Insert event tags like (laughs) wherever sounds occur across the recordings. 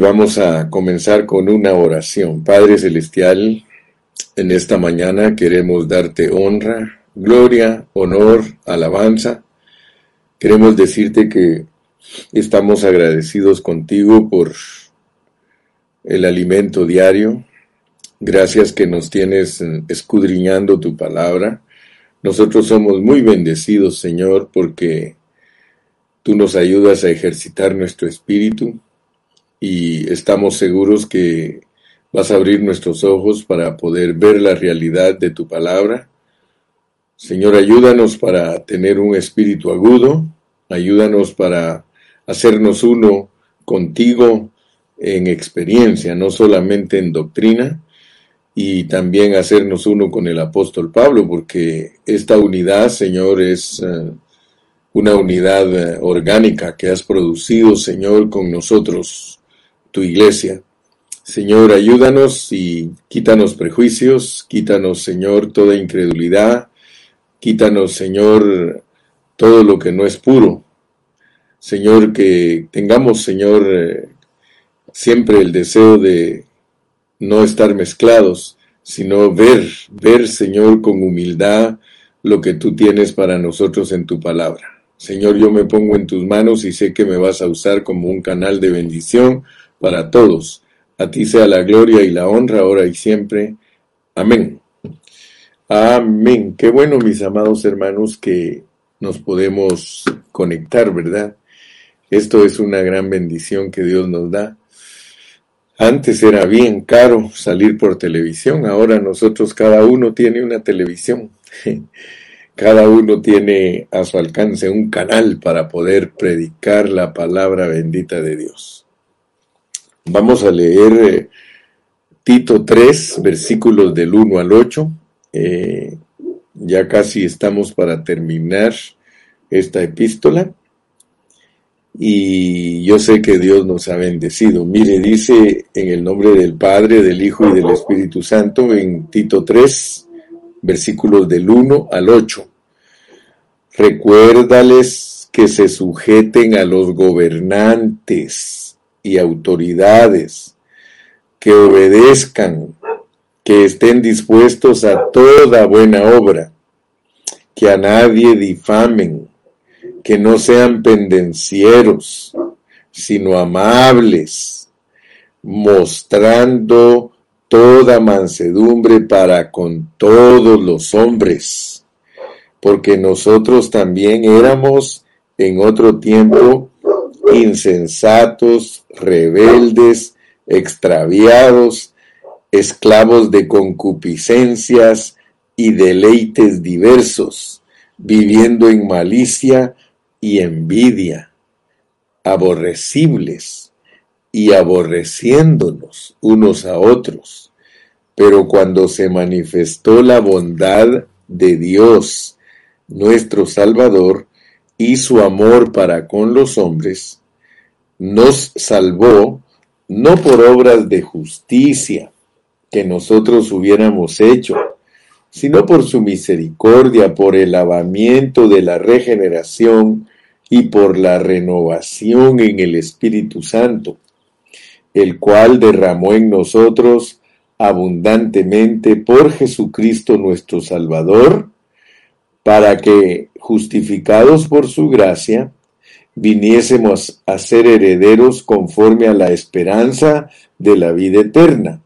Vamos a comenzar con una oración. Padre Celestial, en esta mañana queremos darte honra, gloria, honor, alabanza. Queremos decirte que estamos agradecidos contigo por el alimento diario. Gracias que nos tienes escudriñando tu palabra. Nosotros somos muy bendecidos, Señor, porque tú nos ayudas a ejercitar nuestro espíritu y estamos seguros que vas a abrir nuestros ojos para poder ver la realidad de tu palabra. Señor, ayúdanos para tener un espíritu agudo, ayúdanos para hacernos uno contigo en experiencia, no solamente en doctrina, y también hacernos uno con el apóstol Pablo, porque esta unidad, Señor, es eh, una unidad eh, orgánica que has producido, Señor, con nosotros tu iglesia. Señor, ayúdanos y quítanos prejuicios, quítanos, Señor, toda incredulidad, quítanos, Señor, todo lo que no es puro. Señor, que tengamos, Señor, eh, siempre el deseo de no estar mezclados, sino ver, ver, Señor, con humildad lo que tú tienes para nosotros en tu palabra. Señor, yo me pongo en tus manos y sé que me vas a usar como un canal de bendición para todos. A ti sea la gloria y la honra ahora y siempre. Amén. Amén. Qué bueno, mis amados hermanos, que nos podemos conectar, ¿verdad? Esto es una gran bendición que Dios nos da. Antes era bien caro salir por televisión, ahora nosotros cada uno tiene una televisión. (laughs) Cada uno tiene a su alcance un canal para poder predicar la palabra bendita de Dios. Vamos a leer eh, Tito 3, versículos del 1 al 8. Eh, ya casi estamos para terminar esta epístola. Y yo sé que Dios nos ha bendecido. Mire, dice en el nombre del Padre, del Hijo y del Espíritu Santo en Tito 3, versículos del 1 al 8. Recuérdales que se sujeten a los gobernantes y autoridades, que obedezcan, que estén dispuestos a toda buena obra, que a nadie difamen, que no sean pendencieros, sino amables, mostrando toda mansedumbre para con todos los hombres, porque nosotros también éramos en otro tiempo insensatos, rebeldes, extraviados, esclavos de concupiscencias y deleites diversos, viviendo en malicia y envidia, aborrecibles y aborreciéndonos unos a otros. Pero cuando se manifestó la bondad de Dios, nuestro Salvador, y su amor para con los hombres, nos salvó no por obras de justicia que nosotros hubiéramos hecho, sino por su misericordia, por el lavamiento de la regeneración y por la renovación en el Espíritu Santo, el cual derramó en nosotros abundantemente por Jesucristo nuestro Salvador, para que, justificados por su gracia, viniésemos a ser herederos conforme a la esperanza de la vida eterna.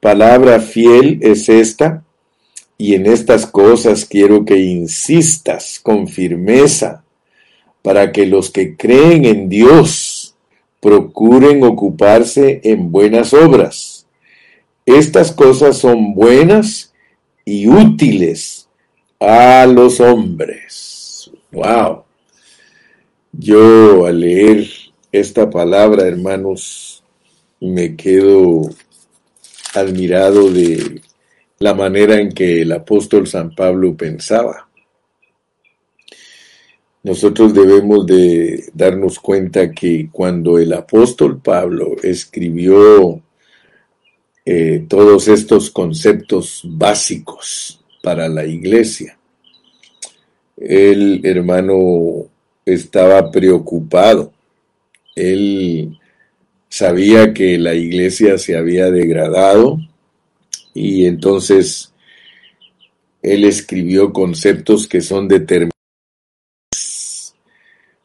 Palabra fiel es esta, y en estas cosas quiero que insistas con firmeza, para que los que creen en Dios procuren ocuparse en buenas obras. Estas cosas son buenas y útiles a los hombres. Wow. Yo al leer esta palabra, hermanos, me quedo admirado de la manera en que el apóstol San Pablo pensaba. Nosotros debemos de darnos cuenta que cuando el apóstol Pablo escribió eh, todos estos conceptos básicos para la iglesia. El hermano estaba preocupado. Él sabía que la iglesia se había degradado y entonces él escribió conceptos que son determinantes,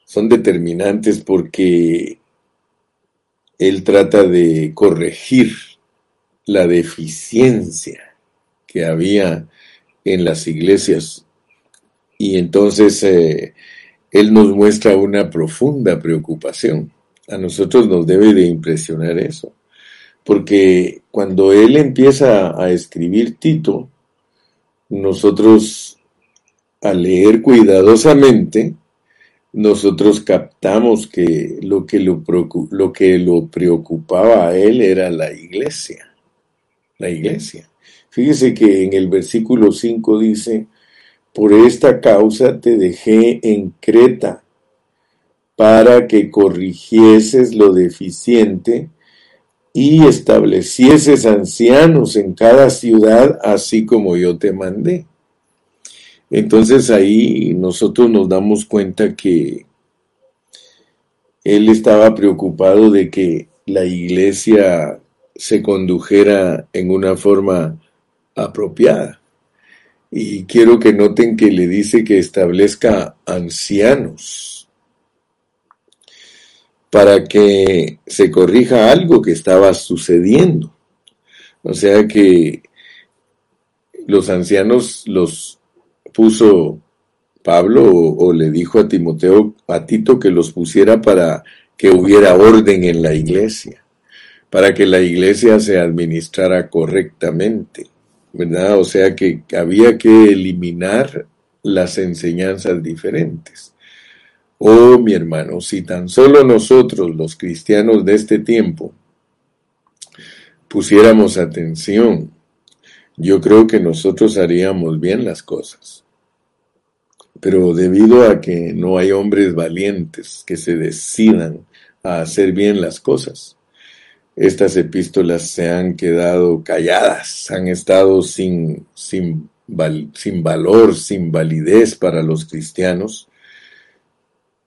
son determinantes porque él trata de corregir la deficiencia que había en las iglesias y entonces eh, él nos muestra una profunda preocupación. A nosotros nos debe de impresionar eso, porque cuando él empieza a escribir Tito, nosotros al leer cuidadosamente, nosotros captamos que lo que lo, lo que lo preocupaba a él era la iglesia. La iglesia. Fíjese que en el versículo 5 dice, por esta causa te dejé en Creta, para que corrigieses lo deficiente y establecieses ancianos en cada ciudad, así como yo te mandé. Entonces ahí nosotros nos damos cuenta que él estaba preocupado de que la iglesia se condujera en una forma apropiada. Y quiero que noten que le dice que establezca ancianos para que se corrija algo que estaba sucediendo. O sea que los ancianos los puso Pablo o, le dijo a Timoteo, a Tito, que los pusiera para que hubiera orden en la iglesia, para que la iglesia se administrara correctamente, ¿verdad? O sea que había que eliminar las enseñanzas diferentes. Oh, mi hermano, si tan solo nosotros, los cristianos de este tiempo, pusiéramos atención, yo creo que nosotros haríamos bien las cosas pero debido a que no hay hombres valientes que se decidan a hacer bien las cosas, estas epístolas se han quedado calladas, han estado sin, sin, sin valor, sin validez para los cristianos,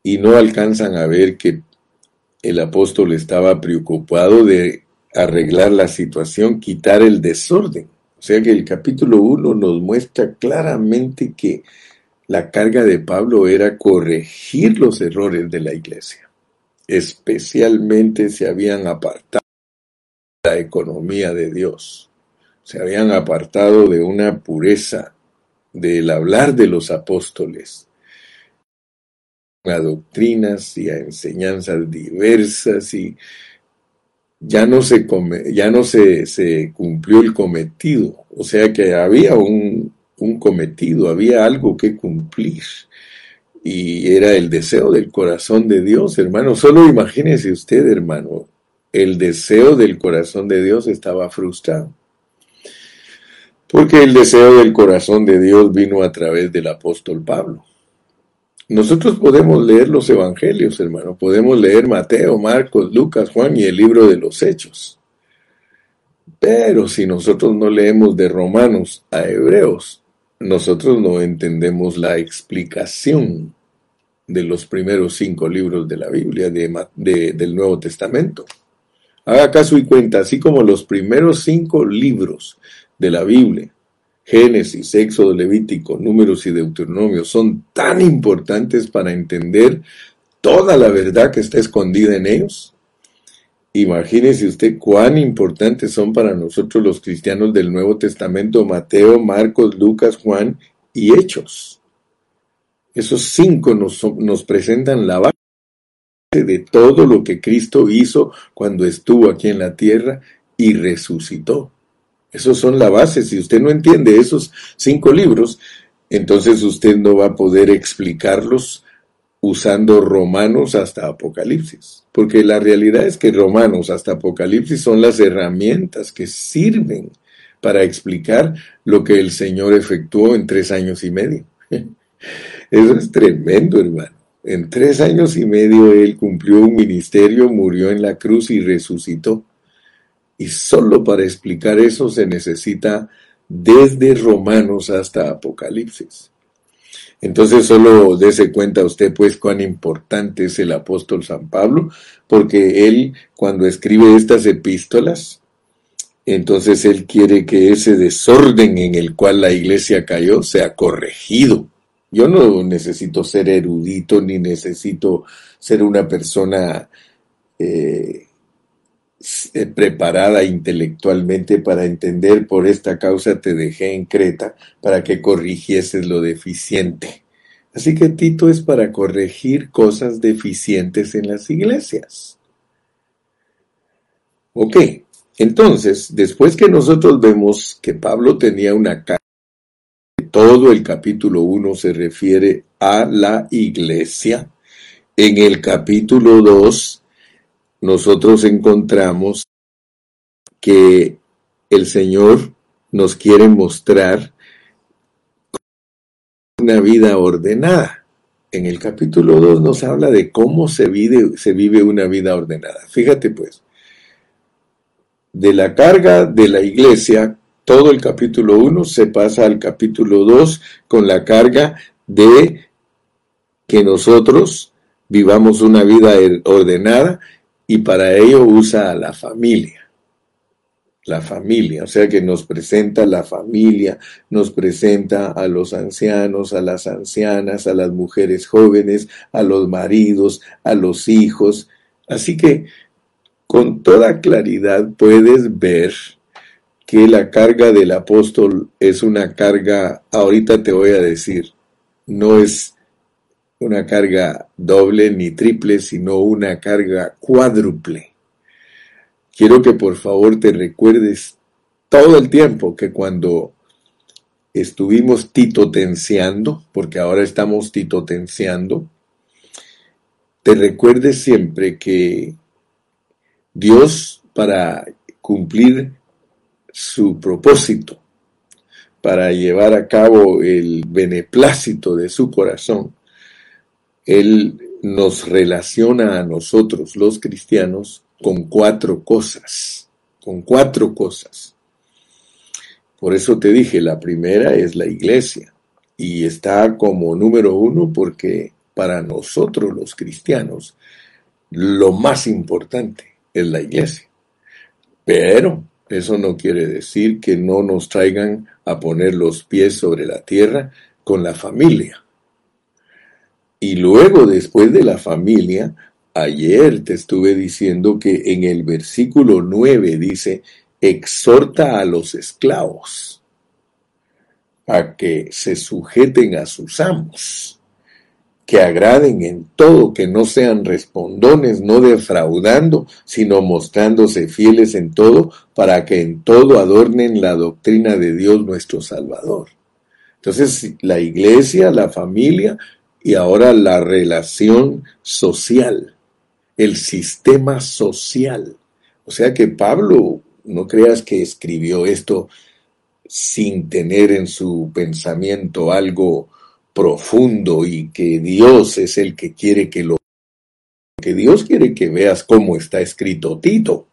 y no alcanzan a ver que el apóstol estaba preocupado de arreglar la situación, quitar el desorden. O sea que el capítulo 1 nos muestra claramente que la carga de Pablo era corregir los errores de la iglesia. Especialmente se habían apartado la economía de Dios. Se habían apartado de una pureza del hablar de los apóstoles a doctrinas y a enseñanzas diversas y ya no se ya no se, se cumplió el cometido o sea que había un un cometido, había algo que cumplir. Y era el deseo del corazón de Dios, hermano. Solo imagínese usted, hermano, el deseo del corazón de Dios estaba frustrado. Porque el deseo del corazón de Dios vino a través del apóstol Pablo. Nosotros podemos leer los evangelios, hermano. Podemos leer Mateo, Marcos, Lucas, Juan y el libro de los Hechos. Pero si nosotros no leemos de Romanos a Hebreos, nosotros no entendemos la explicación de los primeros cinco libros de la Biblia, del Nuevo Testamento. Haga caso y cuenta, así como los primeros cinco libros de la Biblia, Génesis, Éxodo, Levítico, Números y Deuteronomio, son tan importantes para entender toda la verdad que está escondida en ellos, Imagínese usted cuán importantes son para nosotros los cristianos del Nuevo Testamento Mateo, Marcos, Lucas, Juan y Hechos. Esos cinco nos, nos presentan la base de todo lo que Cristo hizo cuando estuvo aquí en la tierra y resucitó. Esos son la base. Si usted no entiende esos cinco libros, entonces usted no va a poder explicarlos usando Romanos hasta Apocalipsis. Porque la realidad es que Romanos hasta Apocalipsis son las herramientas que sirven para explicar lo que el Señor efectuó en tres años y medio. (laughs) Eso es tremendo, hermano. En tres años y medio Él cumplió un ministerio, murió en la cruz y resucitó. Y solo para explicar eso se necesita desde Romanos hasta Apocalipsis. Entonces solo dése cuenta usted pues cuán importante es el apóstol San Pablo, porque él cuando escribe estas epístolas, entonces él quiere que ese desorden en el cual la iglesia cayó sea corregido. Yo no necesito ser erudito ni necesito ser una persona eh, preparada intelectualmente para entender por esta causa te dejé en Creta para que corrigieses lo deficiente. Así que Tito es para corregir cosas deficientes en las iglesias. Ok, entonces, después que nosotros vemos que Pablo tenía una todo el capítulo 1 se refiere a la iglesia, en el capítulo 2 nosotros encontramos que el Señor nos quiere mostrar una vida ordenada. En el capítulo 2 nos habla de cómo se vive, se vive una vida ordenada. Fíjate pues, de la carga de la iglesia, todo el capítulo 1 se pasa al capítulo 2 con la carga de que nosotros vivamos una vida ordenada y para ello usa a la familia. La familia, o sea que nos presenta la familia, nos presenta a los ancianos, a las ancianas, a las mujeres jóvenes, a los maridos, a los hijos. Así que con toda claridad puedes ver que la carga del apóstol es una carga, ahorita te voy a decir, no es una carga doble ni triple, sino una carga cuádruple. Quiero que por favor te recuerdes todo el tiempo que cuando estuvimos titotenciando, porque ahora estamos titotenciando, te recuerdes siempre que Dios para cumplir su propósito, para llevar a cabo el beneplácito de su corazón, él nos relaciona a nosotros los cristianos con cuatro cosas, con cuatro cosas. Por eso te dije, la primera es la iglesia y está como número uno porque para nosotros los cristianos lo más importante es la iglesia. Pero eso no quiere decir que no nos traigan a poner los pies sobre la tierra con la familia. Y luego, después de la familia, ayer te estuve diciendo que en el versículo 9 dice, exhorta a los esclavos a que se sujeten a sus amos, que agraden en todo, que no sean respondones, no defraudando, sino mostrándose fieles en todo, para que en todo adornen la doctrina de Dios nuestro Salvador. Entonces, la iglesia, la familia, y ahora la relación social, el sistema social. O sea que Pablo, no creas que escribió esto sin tener en su pensamiento algo profundo y que Dios es el que quiere que lo... que Dios quiere que veas cómo está escrito Tito.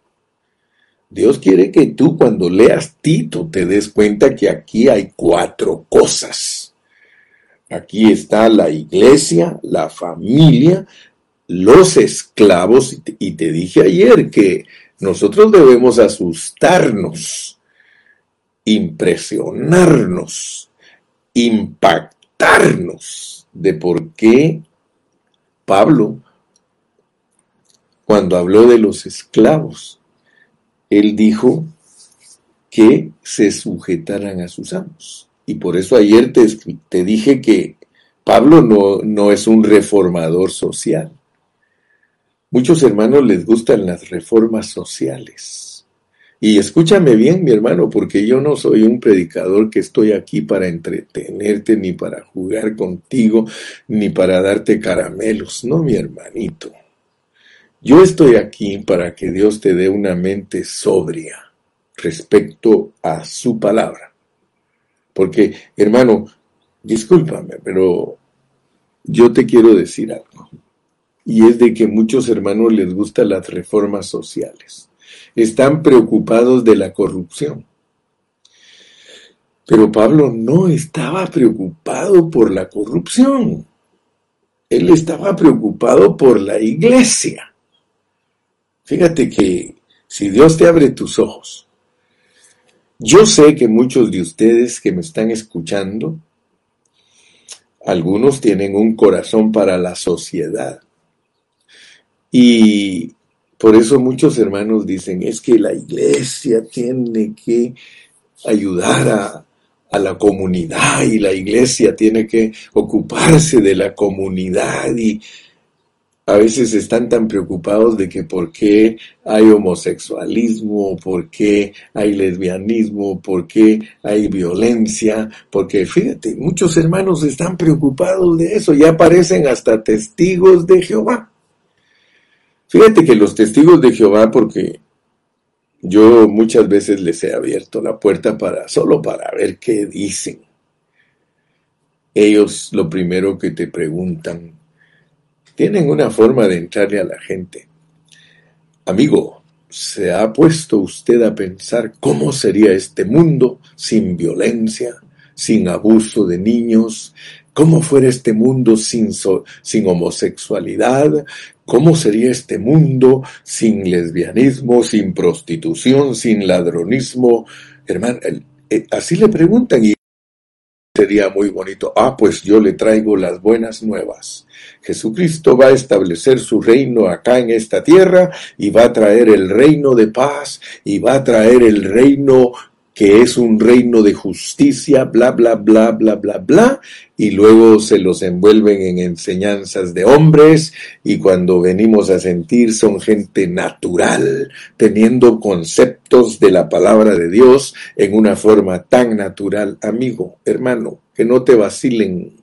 Dios quiere que tú cuando leas Tito te des cuenta que aquí hay cuatro cosas Aquí está la iglesia, la familia, los esclavos, y te dije ayer que nosotros debemos asustarnos, impresionarnos, de por qué Pablo, cuando habló de los esclavos, él dijo que se sujetaran a sus amos. Y por eso ayer te, te dije que Pablo no, no es un reformador social. Muchos hermanos les gustan las reformas sociales. Y escúchame bien, mi hermano, porque yo no soy un predicador que estoy aquí para entretenerte, ni para jugar contigo, ni para darte caramelos. No, mi hermanito. Yo estoy aquí para que Dios te dé una mente sobria respecto a su palabra. Porque, hermano, discúlpame, pero yo te quiero decir algo. Y es de que muchos hermanos les gustan las reformas sociales. Están preocupados de la corrupción. Pero Pablo no estaba preocupado por la corrupción. Él estaba preocupado por la iglesia. Fíjate que si Dios te abre tus ojos, yo sé que muchos de ustedes que me están escuchando, algunos tienen un corazón para la sociedad. Y por eso muchos hermanos dicen, es que la iglesia tiene que ayudar a, a la comunidad y la iglesia tiene que ocuparse de la comunidad y a veces están tan preocupados de que por qué hay homosexualismo, por qué hay lesbianismo, por qué hay violencia, porque fíjate, muchos hermanos están preocupados de eso, ya aparecen hasta testigos de Jehová. Fíjate que los testigos de Jehová, porque yo muchas veces les he abierto la puerta para solo para ver qué dicen. Ellos lo primero que te preguntan, tienen una forma de entrarle a la gente. Amigo, ¿se ha puesto usted a pensar cómo sería este mundo sin violencia, sin abuso de niños? ¿Cómo fuera este mundo sin, sin homosexualidad? ¿Cómo sería este mundo sin lesbianismo, sin prostitución, sin ladronismo? Hermano, eh, así le preguntan y sería muy bonito. Ah, pues yo le traigo las buenas nuevas. Jesucristo va a establecer su reino acá en esta tierra y va a traer el reino de paz y va a traer el reino que es un reino de justicia, bla, bla, bla, bla, bla, bla, y luego se los envuelven en enseñanzas de hombres, y cuando venimos a sentir son gente natural, teniendo conceptos de la palabra de Dios en una forma tan natural. Amigo, hermano, que no te vacilen,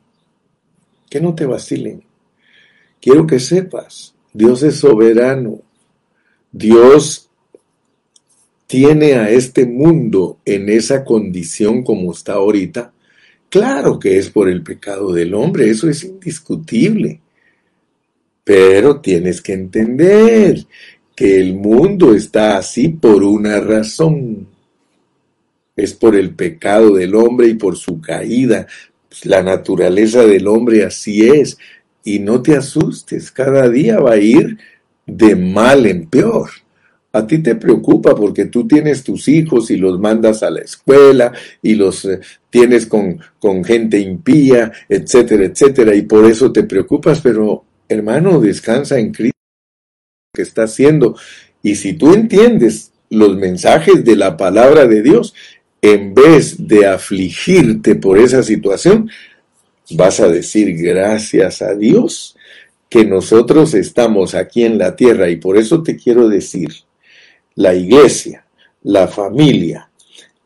que no te vacilen. Quiero que sepas, Dios es soberano, Dios tiene a este mundo en esa condición como está ahorita, claro que es por el pecado del hombre, eso es indiscutible. Pero tienes que entender que el mundo está así por una razón. Es por el pecado del hombre y por su caída. La naturaleza del hombre así es. Y no te asustes, cada día va a ir de mal en peor. A ti te preocupa porque tú tienes tus hijos y los mandas a la escuela y los eh, tienes con, con gente impía, etcétera, etcétera, y por eso te preocupas, pero hermano, descansa en Cristo que está haciendo. Y si tú entiendes los mensajes de la palabra de Dios, en vez de afligirte por esa situación, vas a decir gracias a Dios que nosotros estamos aquí en la tierra y por eso te quiero decir, la iglesia, la familia,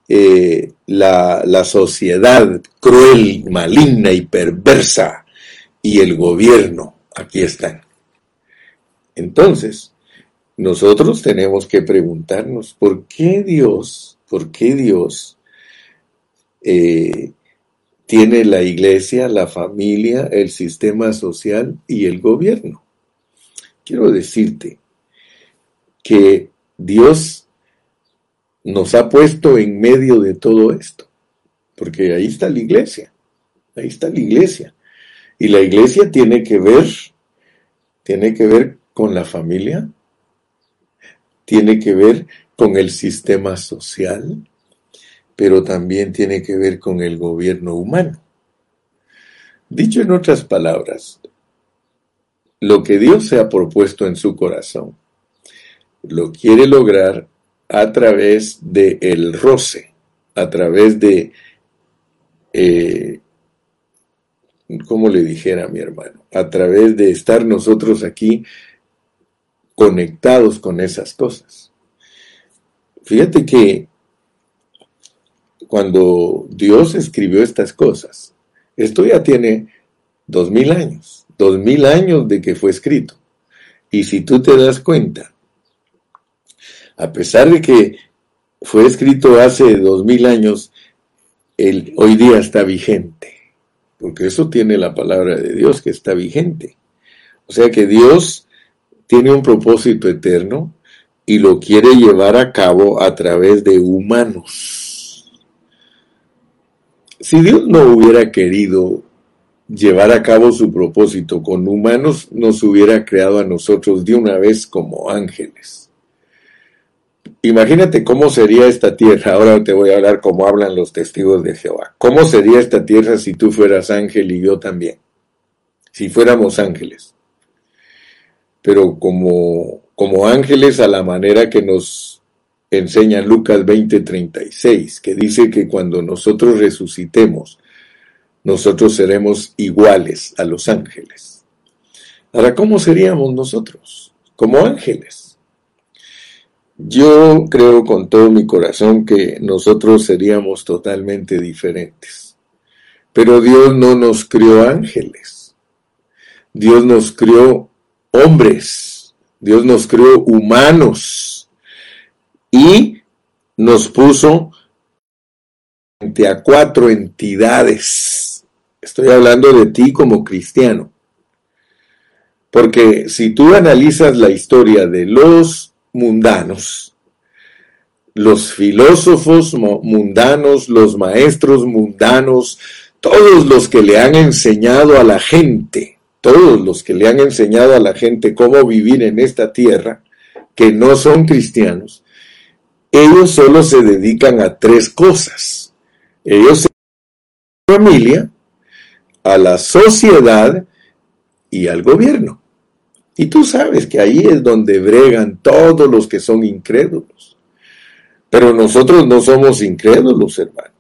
eh, la, la sociedad cruel, maligna y perversa y el gobierno, aquí están. Entonces, nosotros tenemos que preguntarnos, ¿por qué Dios, por qué Dios eh, tiene la iglesia, la familia, el sistema social y el gobierno? Quiero decirte que Dios nos ha puesto en medio de todo esto, porque ahí está la iglesia, ahí está la iglesia. Y la iglesia tiene que ver, tiene que ver con la familia, tiene que ver con el sistema social, pero también tiene que ver con el gobierno humano. Dicho en otras palabras, lo que Dios se ha propuesto en su corazón lo quiere lograr a través de el roce, a través de, eh, como le dijera mi hermano, a través de estar nosotros aquí conectados con esas cosas. Fíjate que cuando Dios escribió estas cosas, esto ya tiene dos mil años, dos mil años de que fue escrito. Y si tú te das cuenta, a pesar de que fue escrito hace dos mil años, hoy día está vigente, porque eso tiene la palabra de Dios que está vigente. O sea que Dios tiene un propósito eterno y lo quiere llevar a cabo a través de humanos. si Dios no hubiera querido llevar a cabo su propósito con humanos, nos hubiera creado a nosotros de una vez como ángeles. Imagínate cómo sería esta tierra. Ahora te voy a hablar cómo hablan los testigos de Jehová. ¿Cómo sería esta tierra si tú fueras ángel y yo también? Si fuéramos ángeles. Pero como, como ángeles a la manera que nos enseña Lucas 20:36, que dice que cuando nosotros resucitemos, nosotros seremos iguales a los ángeles. Ahora, ¿cómo seríamos nosotros? Como ángeles. Yo creo con todo mi corazón que nosotros seríamos totalmente diferentes. Pero Dios no nos crió ángeles. Dios nos crió hombres. Dios nos crió humanos. Y nos puso frente a cuatro entidades Estoy hablando de ti como cristiano. Porque si tú analizas la historia de los mundanos, los filósofos mundanos, los maestros mundanos, todos los que le han enseñado a la gente, todos los que le han enseñado a la gente cómo vivir en esta tierra, que no son cristianos, ellos solo se dedican a tres cosas. Ellos se familia, a la sociedad y al gobierno. Y tú sabes que ahí es donde bregan todos los que son incrédulos. Pero nosotros no somos incrédulos, hermano.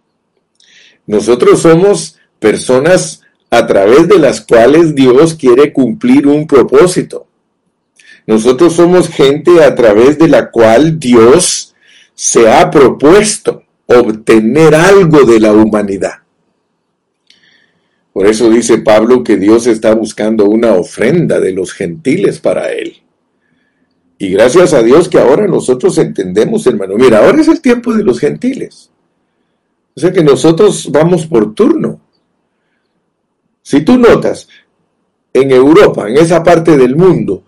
Nosotros somos personas a través de las cuales Dios quiere cumplir un propósito. Nosotros somos gente a través de la cual Dios se ha propuesto obtener algo de la humanidad. Por eso dice Pablo que Dios está buscando una ofrenda de los gentiles para él. Y gracias a Dios que ahora nosotros entendemos, hermano. Mira, ahora es el tiempo de los gentiles. O sea que nosotros vamos por turno. Si tú notas, en Europa, en esa parte del mundo,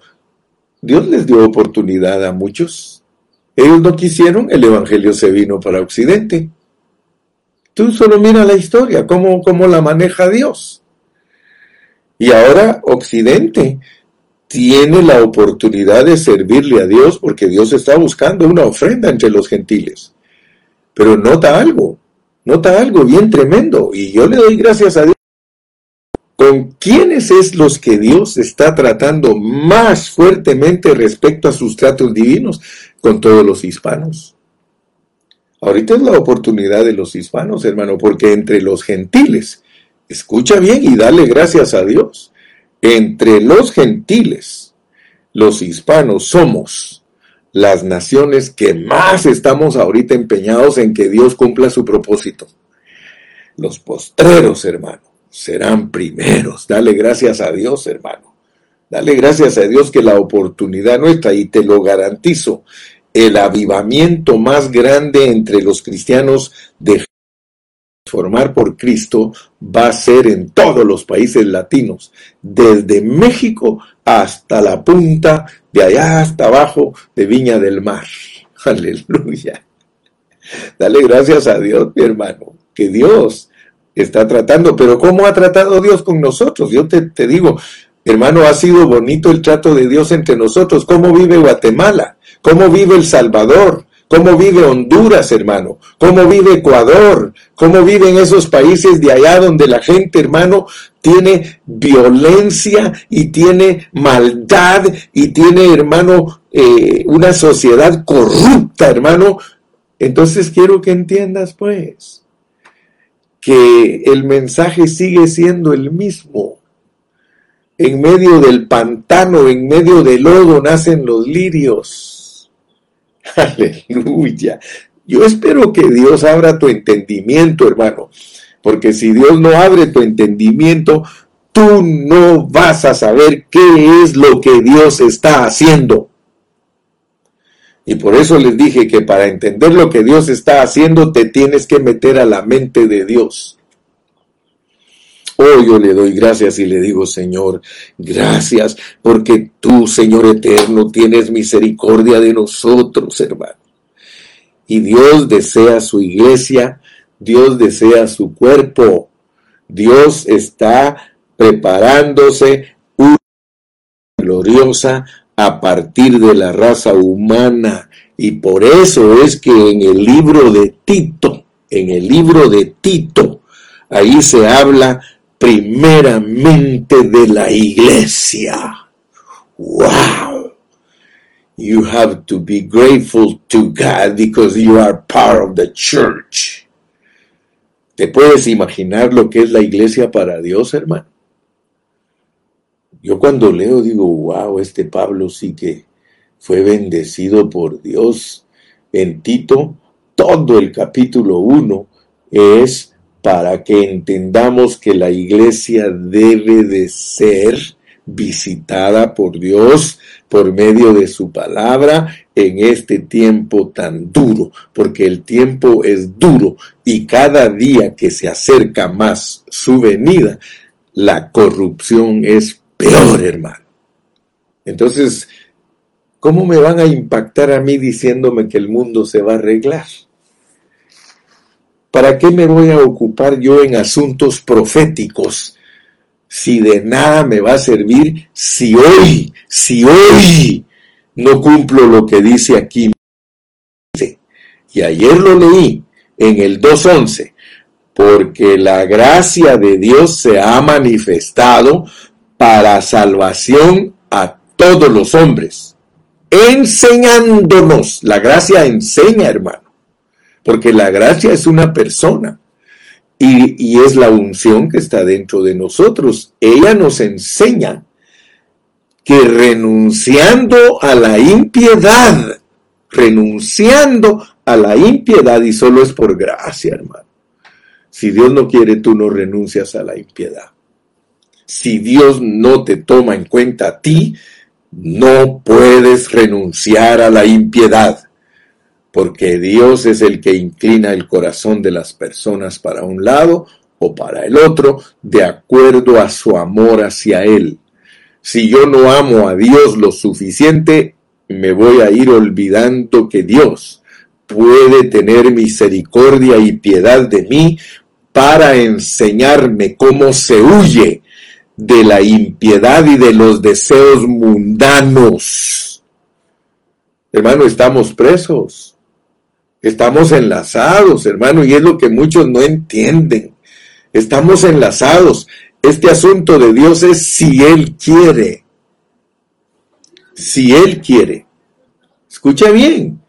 Dios les dio oportunidad a muchos. Ellos no quisieron, el Evangelio se vino para Occidente. Tú solo mira la historia, cómo, cómo la maneja Dios. Y ahora Occidente tiene la oportunidad de servirle a Dios porque Dios está buscando una ofrenda entre los gentiles. Pero nota algo, nota algo bien tremendo. Y yo le doy gracias a Dios. ¿Con quiénes es los que Dios está tratando más fuertemente respecto a sus tratos divinos? Con todos los hispanos. Ahorita es la oportunidad de los hispanos, hermano, porque entre los gentiles, escucha bien y dale gracias a Dios, entre los gentiles, los hispanos somos las naciones que más estamos ahorita empeñados en que Dios cumpla su propósito. Los postreros, hermano, serán primeros. Dale gracias a Dios, hermano. Dale gracias a Dios que la oportunidad no está y te lo garantizo el avivamiento más grande entre los cristianos de formar por Cristo va a ser en todos los países latinos, desde México hasta la punta, de allá hasta abajo de Viña del Mar. (laughs) Aleluya. Dale gracias a Dios, mi hermano, que Dios está tratando, pero ¿cómo ha tratado Dios con nosotros? Yo te, te digo, hermano, ha sido bonito el trato de Dios entre nosotros. ¿Cómo vive Guatemala? cómo vive El Salvador, cómo vive Honduras, hermano, cómo vive Ecuador, cómo viven esos países de allá donde la gente, hermano, tiene violencia y tiene maldad y tiene, hermano, eh, una sociedad corrupta, hermano. Entonces quiero que entiendas, pues, que el mensaje sigue siendo el mismo. En medio del pantano, en medio del lodo, nacen los lirios. (laughs) Aleluya. Yo espero que Dios abra tu entendimiento, hermano, porque si Dios no abre tu entendimiento, tú no vas a saber qué es lo que Dios está haciendo. Y por eso les dije que para entender lo que Dios está haciendo, te tienes que meter a la mente de Dios. Oh, yo le doy gracias y le digo, Señor, gracias porque tú, Señor eterno, tienes misericordia de nosotros, hermano. Y Dios desea su iglesia Dios desea su cuerpo. Dios está preparándose una gloriosa a partir de la raza humana. Y por eso es que en el libro de Tito, en el libro de Tito, ahí se habla primeramente de la iglesia. ¡Wow! You have to be grateful to God because you are part of the church. ¿Te puedes imaginar lo que es la iglesia para Dios, hermano? Yo cuando leo digo, wow, este Pablo sí que fue bendecido por Dios. En Tito, todo el capítulo 1 es para que entendamos que la iglesia debe de ser visitada por Dios por medio de su palabra en este tiempo tan duro, porque el tiempo es duro y cada día que se acerca más su venida, la corrupción es peor, hermano. Entonces, ¿cómo me van a impactar a mí diciéndome que el mundo se va a arreglar? ¿Para qué me voy a ocupar yo en asuntos proféticos si de nada me va a servir si hoy, si hoy no cumplo lo que dice aquí? Y ayer lo leí en el 2.11, porque la gracia de Dios se ha manifestado para salvación a todos los hombres, enseñándonos. La gracia enseña, hermano, porque la gracia es una persona y, es la unción que está dentro de nosotros. Ella nos enseña que renunciando a la impiedad, renunciando a la impiedad, y solo es por gracia, hermano. Si Dios no quiere, tú no renuncias a la impiedad si Dios no te toma en cuenta a ti, no puedes renunciar a la impiedad, porque Dios es el que inclina el corazón de las personas para un lado o para el otro, de acuerdo a su amor hacia Él. Si yo no amo a Dios lo suficiente, me voy a ir olvidando que Dios puede tener misericordia y piedad de mí para enseñarme cómo se huye de la impiedad y de los deseos mundanos. Hermano, estamos presos, estamos enlazados, hermano, y es lo que muchos no entienden. Estamos enlazados. Este asunto de Dios es si Él quiere. Si Él quiere. Escucha bien.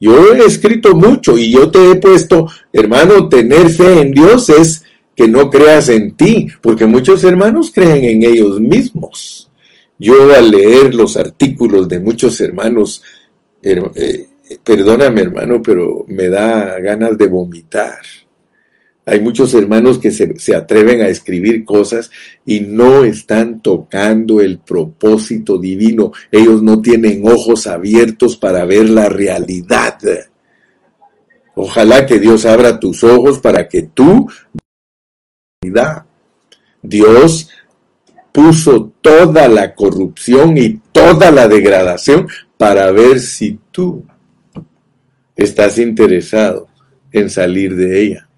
Yo he escrito mucho y yo te he puesto, hermano, tener fe en Dios es que no creas en ti, porque muchos hermanos creen en ellos mismos. Yo al leer los artículos de muchos hermanos, eh, perdóname hermano, pero me da ganas de vomitar. Hay muchos hermanos que se, se, atreven a escribir cosas y no están tocando el propósito divino. Ellos no tienen ojos abiertos para ver la realidad. Ojalá que Dios abra tus ojos para que tú Dios puso toda la corrupción y toda la degradación para ver si tú estás interesado en salir de ella.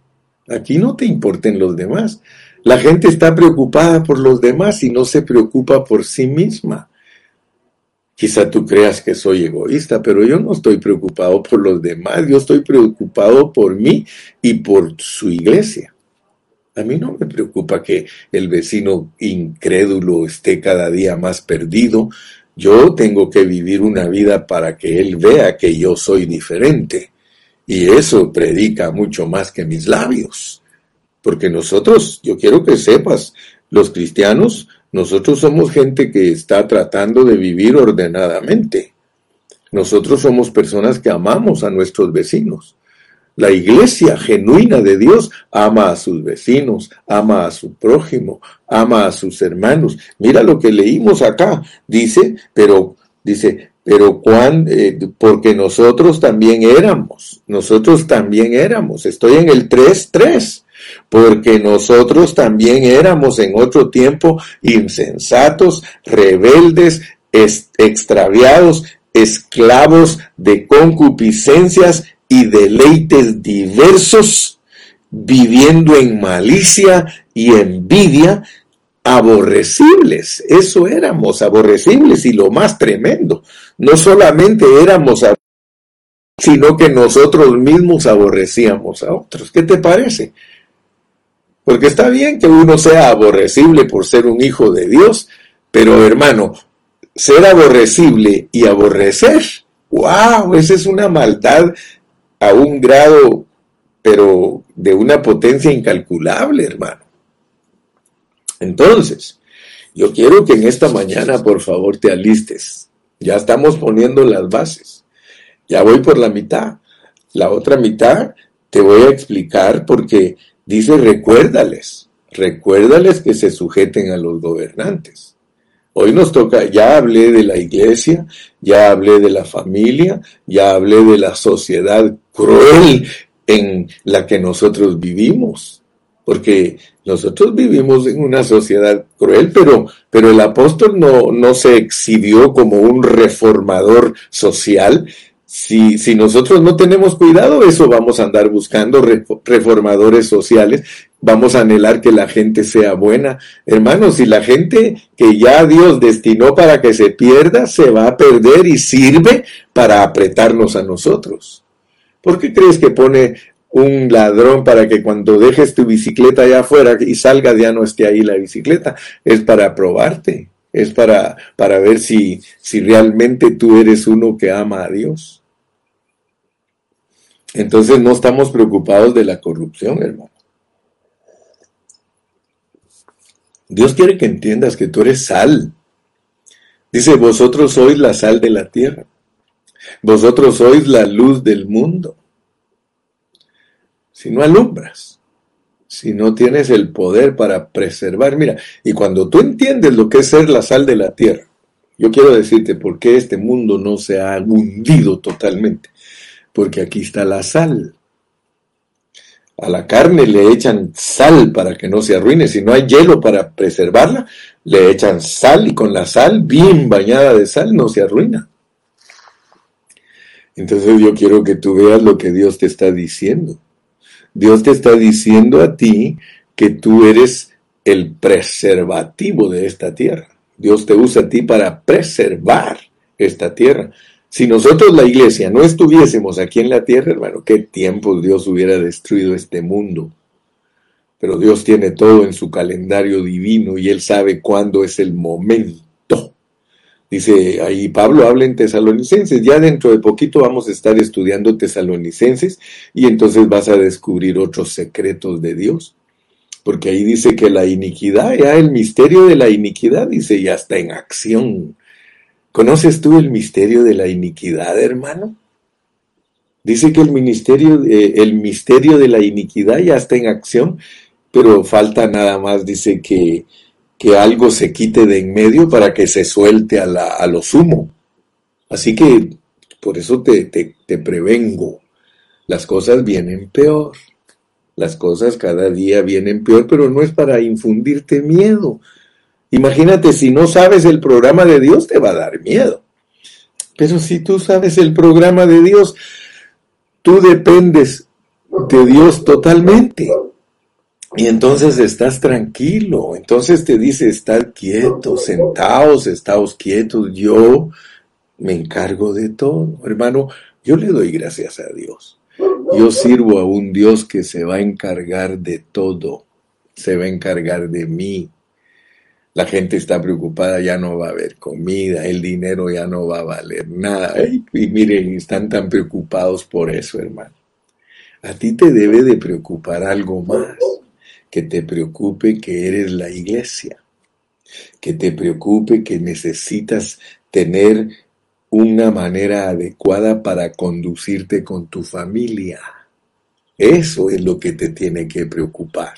Aquí no te importen los demás. La gente está preocupada por los demás y no se preocupa por sí misma. Quizá tú creas que soy egoísta, pero yo no estoy preocupado por los demás, yo estoy preocupado por mí y por su iglesia. A mí no me preocupa que el vecino incrédulo esté cada día más perdido. Yo tengo que vivir una vida para que él vea que yo soy diferente. Y eso predica mucho más que mis labios. Porque nosotros, yo quiero que sepas, los cristianos, nosotros somos gente que está tratando de vivir ordenadamente. Nosotros somos personas que amamos a nuestros vecinos. La iglesia genuina de Dios ama a sus vecinos, ama a su prójimo, ama a sus hermanos. Mira lo que leímos acá. Dice, pero, dice, pero cuán, eh, porque nosotros también éramos, nosotros también éramos. Estoy en el 3.3 porque nosotros también éramos en otro tiempo insensatos, rebeldes, extraviados, esclavos de concupiscencias y deleites diversos, viviendo en malicia y envidia, aborrecibles. Eso éramos, aborrecibles y lo más tremendo. No solamente éramos sino que nosotros mismos aborrecíamos a otros. ¿Qué te parece? Porque está bien que uno sea aborrecible por ser un hijo de Dios, pero hermano, ser aborrecible y aborrecer, wow, esa es una maldad a un grado, pero de una potencia incalculable, hermano. Entonces, yo quiero que en esta mañana, por favor, te alistes. Ya estamos poniendo las bases. Ya voy por la mitad. La otra mitad te voy a explicar porque dice recuérdales, recuérdales que se sujeten a los gobernantes. Hoy nos toca, ya hablé de la iglesia, ya hablé de la familia, ya hablé de la sociedad cruel en la que nosotros vivimos, porque nosotros vivimos en una sociedad cruel, pero, pero el apóstol no, no se exhibió como un reformador social, si, si, nosotros no tenemos cuidado, eso vamos a andar buscando reformadores sociales, vamos a anhelar que la gente sea buena. Hermanos, si la gente que ya Dios destinó para que se pierda, se va a perder y sirve para apretarnos a nosotros. ¿Por qué crees que pone un ladrón para que cuando dejes tu bicicleta allá afuera y salga ya no esté ahí la bicicleta? Es para probarte, es para, para ver si, si realmente tú eres uno que ama a Dios. Entonces no estamos preocupados de la corrupción, hermano. Dios quiere que entiendas que tú eres sal. Dice, vosotros sois la sal de la tierra. Vosotros sois la luz del mundo. Si no alumbras, si no tienes el poder para preservar, mira, y cuando tú entiendes lo que es ser la sal de la tierra, yo quiero decirte por qué este mundo no se ha hundido totalmente porque aquí está la sal. A la carne le echan sal para que no se arruine. Si no hay hielo para preservarla, le echan sal y con la sal bien bañada de sal no se arruina. Entonces yo quiero que tú veas lo que Dios te está diciendo. Dios te está diciendo a ti que tú eres el preservativo de esta tierra. Dios te usa a ti para preservar esta tierra. Si nosotros la iglesia no estuviésemos aquí en la tierra, hermano, qué tiempo Dios hubiera destruido este mundo. Pero Dios tiene todo en su calendario divino y Él sabe cuándo es el momento. Dice ahí Pablo habla en tesalonicenses. Ya dentro de poquito vamos a estar estudiando tesalonicenses y entonces vas a descubrir otros secretos de Dios. Porque ahí dice que la iniquidad, ya el misterio de la iniquidad, dice, ya está en acción. ¿Conoces tú el misterio de la iniquidad, hermano? Dice que el, ministerio, el misterio de la iniquidad ya está en acción, pero falta nada más, dice que, que algo se quite de en medio para que se suelte a, la, a lo sumo. Así que por eso te, te, te prevengo. Las cosas vienen peor. Las cosas cada día vienen peor, pero no es para infundirte miedo, Imagínate, si no sabes el programa de Dios, te va a dar miedo. Pero si tú sabes el programa de Dios, tú dependes de Dios totalmente. Y entonces estás tranquilo. Entonces te dice, estad quietos, sentados, estáos quietos. Yo me encargo de todo. Hermano, yo le doy gracias a Dios. Yo sirvo a un Dios que se va a encargar de todo. Se va a encargar de mí. La gente está preocupada, ya no va a haber comida, el dinero ya no va a valer nada. Y miren, están tan preocupados por eso, hermano. A ti te debe de preocupar algo más, que te preocupe que eres la iglesia, que te preocupe que necesitas tener una manera adecuada para conducirte con tu familia. Eso es lo que te tiene que preocupar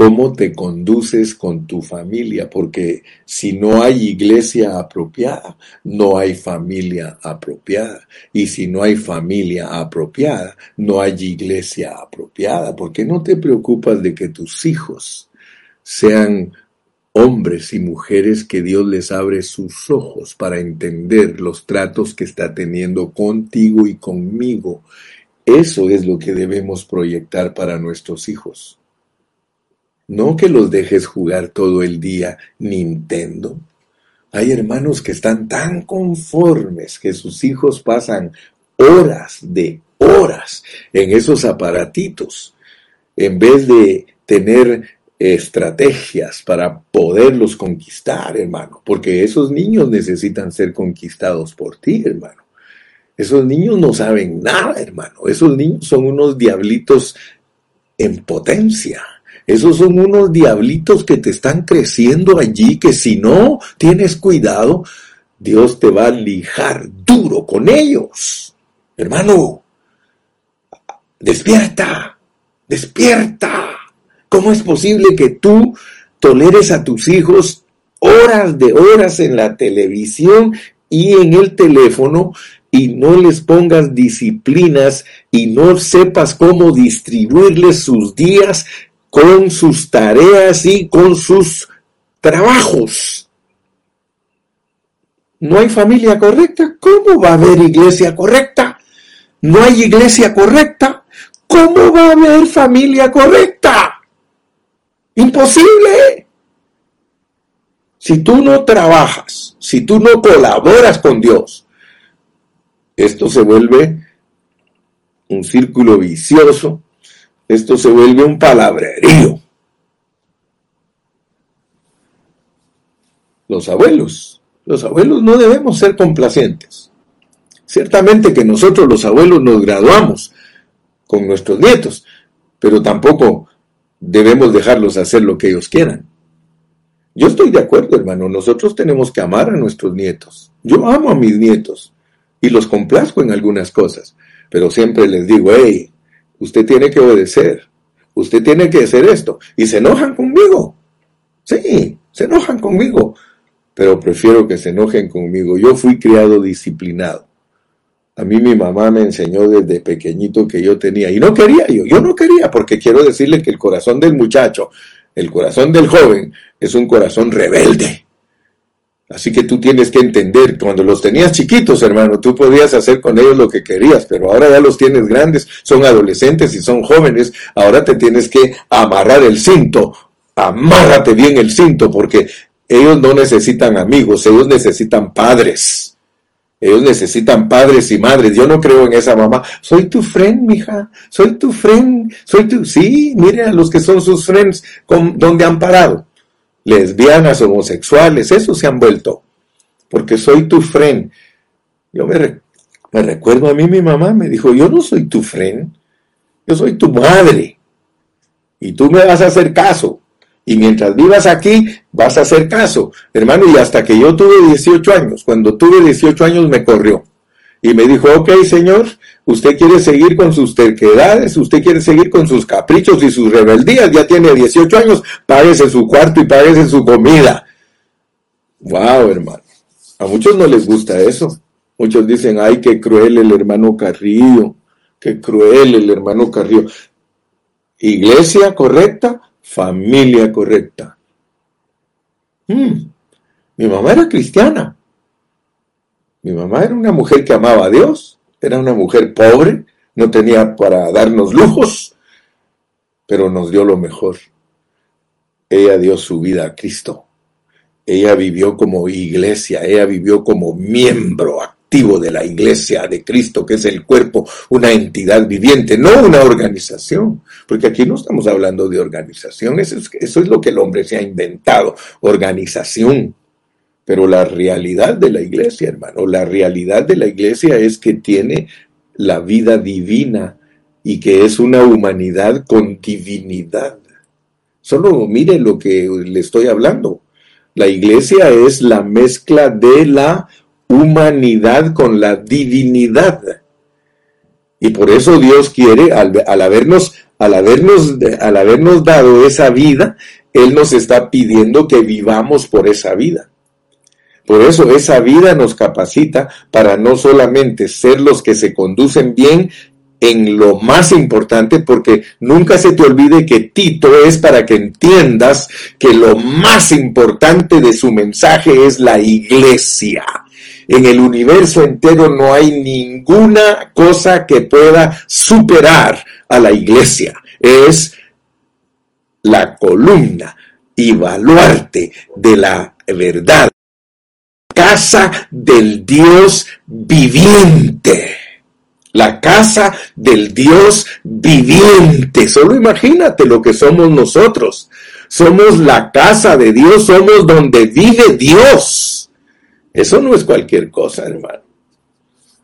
cómo te conduces con tu familia, porque si no hay iglesia apropiada, no hay familia apropiada. Y si no hay familia apropiada, no hay iglesia apropiada. ¿Por qué no te preocupas de que tus hijos sean hombres y mujeres que Dios les abre sus ojos para entender los tratos que está teniendo contigo y conmigo Eso es lo que debemos proyectar para nuestros hijos. No que los dejes jugar todo el día Nintendo. Hay hermanos que están tan conformes que sus hijos pasan horas de horas en esos aparatitos en vez de tener estrategias para poderlos conquistar, hermano, porque esos niños necesitan ser conquistados por ti, hermano. Esos niños no saben nada, hermano. Esos niños son unos diablitos en potencia. Esos son unos diablitos que te están creciendo allí, que si no tienes cuidado, Dios te va a lijar duro con ellos. Hermano, despierta, despierta. ¿Cómo es posible que tú toleres a tus hijos horas de horas en la televisión y en el teléfono y no les pongas disciplinas y no sepas cómo distribuirles sus días con sus tareas y con sus trabajos? ¿No hay familia correcta? ¿Cómo va a haber iglesia correcta? ¿No hay iglesia correcta? ¿Cómo va a haber familia correcta? Imposible. Si tú no trabajas, si tú no colaboras con Dios, esto se vuelve un círculo vicioso, esto se vuelve un palabrerío. Los abuelos, los abuelos no debemos ser complacientes. Ciertamente que nosotros los abuelos nos graduamos con nuestros nietos, pero tampoco debemos dejarlos hacer lo que ellos quieran. Yo estoy de acuerdo, hermano, nosotros tenemos que amar a nuestros nietos. Yo amo a mis nietos y los complazco en algunas cosas, pero siempre les digo, hey, usted tiene que obedecer, usted tiene que hacer esto, y se enojan conmigo. Sí, se enojan conmigo, pero prefiero que se enojen conmigo. Yo fui criado disciplinado. A mí mi mamá me enseñó desde pequeñito que yo tenía, y no quería yo, yo no quería, porque quiero decirle que el corazón del muchacho, el corazón del joven, es un corazón rebelde. Así que tú tienes que entender, cuando los tenías chiquitos, hermano, tú podías hacer con ellos lo que querías, pero ahora ya los tienes grandes, son adolescentes y son jóvenes, ahora te tienes que amarrar el cinto, amárrate bien el cinto, porque ellos no necesitan amigos, ellos necesitan padres. Ellos necesitan padres y madres. Yo no creo en esa mamá. Soy tu friend, mija. Soy tu friend. Soy tu. Sí, miren a los que son sus friends, con, donde han parado. Lesbianas, homosexuales, eso se han vuelto. Porque soy tu friend. Yo me, me recuerdo a mí, mi mamá me dijo: Yo no soy tu friend. Yo soy tu madre. Y tú me vas a hacer caso. Y mientras vivas aquí, vas a hacer caso. Hermano, y hasta que yo tuve 18 años, cuando tuve 18 años me corrió. Y me dijo, ok, señor, usted quiere seguir con sus terquedades, usted quiere seguir con sus caprichos y sus rebeldías, ya tiene 18 años, páguese su cuarto y páguese su comida. Wow, hermano. A muchos no les gusta eso. Muchos dicen, ay, qué cruel el hermano Carrillo, qué cruel el hermano Carrillo. Iglesia correcta, familia correcta. Hmm, mi mamá era cristiana. Mi mamá era una mujer que amaba a Dios, era una mujer pobre, no tenía para darnos lujos, pero nos dio lo mejor. Ella dio su vida a Cristo. Ella vivió como iglesia, ella vivió como miembro de la iglesia de Cristo, que es el cuerpo, una entidad viviente, no una organización, porque aquí no estamos hablando de organización, eso es, eso es lo que el hombre se ha inventado, organización. Pero la realidad de la iglesia, hermano, la realidad de la iglesia es que tiene la vida divina y que es una humanidad con divinidad. Solo mire lo que le estoy hablando. La iglesia es la mezcla de la humanidad con la divinidad. Y por eso Dios quiere, al, habernos, al, habernos, al habernos dado esa vida, Él nos está pidiendo que vivamos por esa vida. Por eso esa vida nos capacita para no solamente ser los que se conducen bien en lo más importante, porque nunca se te olvide que Tito es para que entiendas que lo más importante de su mensaje es la iglesia En el universo entero no hay ninguna cosa que pueda superar a la iglesia. Es la columna y baluarte de la verdad. Casa del Dios viviente. La casa del Dios viviente. Solo imagínate lo que somos nosotros. Somos la casa de Dios, somos donde vive Dios. Eso no es cualquier cosa, hermano.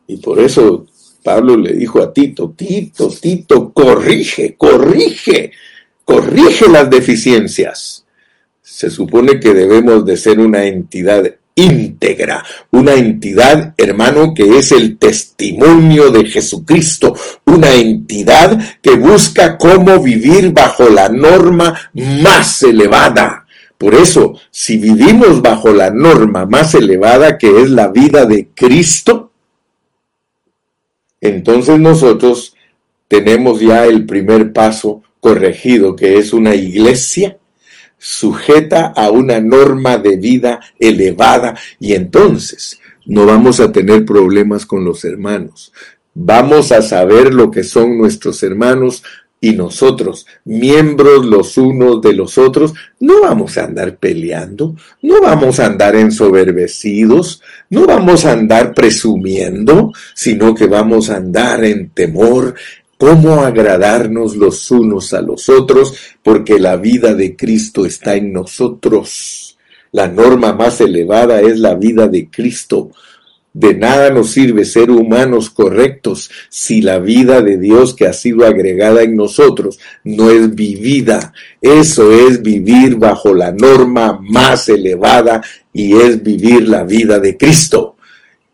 Y por eso Pablo le dijo a Tito, Tito, Tito, corrige, corrige, corrige las deficiencias. Se supone que debemos de ser una entidad íntegra, una entidad, hermano, que es el testimonio de Jesucristo, una entidad que busca cómo vivir bajo la norma más elevada. Por eso, si vivimos bajo la norma más elevada que es la vida de Cristo, entonces nosotros tenemos ya el primer paso corregido, que es una iglesia sujeta a una norma de vida elevada y entonces no vamos a tener problemas con los hermanos. Vamos a saber lo que son nuestros hermanos y nosotros, miembros los unos de los otros, no vamos a andar peleando, no vamos a andar ensoberbecidos, no vamos a andar presumiendo, sino que vamos a andar en temor, cómo agradarnos los unos a los otros, porque la vida de Cristo está en nosotros. La norma más elevada es la vida de Cristo. De nada nos sirve ser humanos correctos si la vida de Dios que ha sido agregada en nosotros no es vivida. Eso es vivir bajo la norma más elevada y es vivir la vida de Cristo.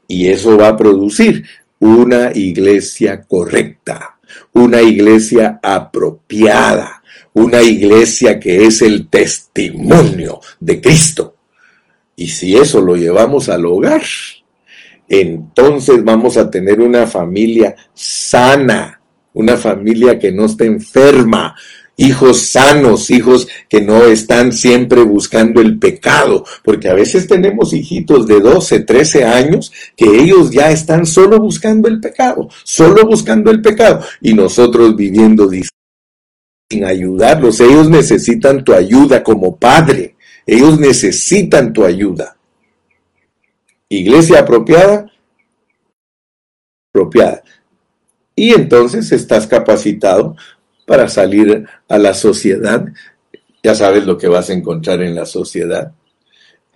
Y eso va a producir una iglesia correcta una iglesia apropiada, una iglesia que es el testimonio de Cristo. Y si eso lo llevamos al hogar, entonces vamos a tener una familia sana, una familia que no esté enferma, hijos sanos, hijos que no están siempre buscando el pecado, porque a veces tenemos hijitos de 12, 13 años que ellos ya están solo buscando el pecado, solo buscando el pecado, y nosotros viviendo sin ayudarlos. Ellos necesitan tu ayuda como padre, ellos necesitan tu ayuda. Iglesia apropiada, apropiada. Y entonces estás capacitado para salir a la sociedad. Ya sabes lo que vas a encontrar en la sociedad.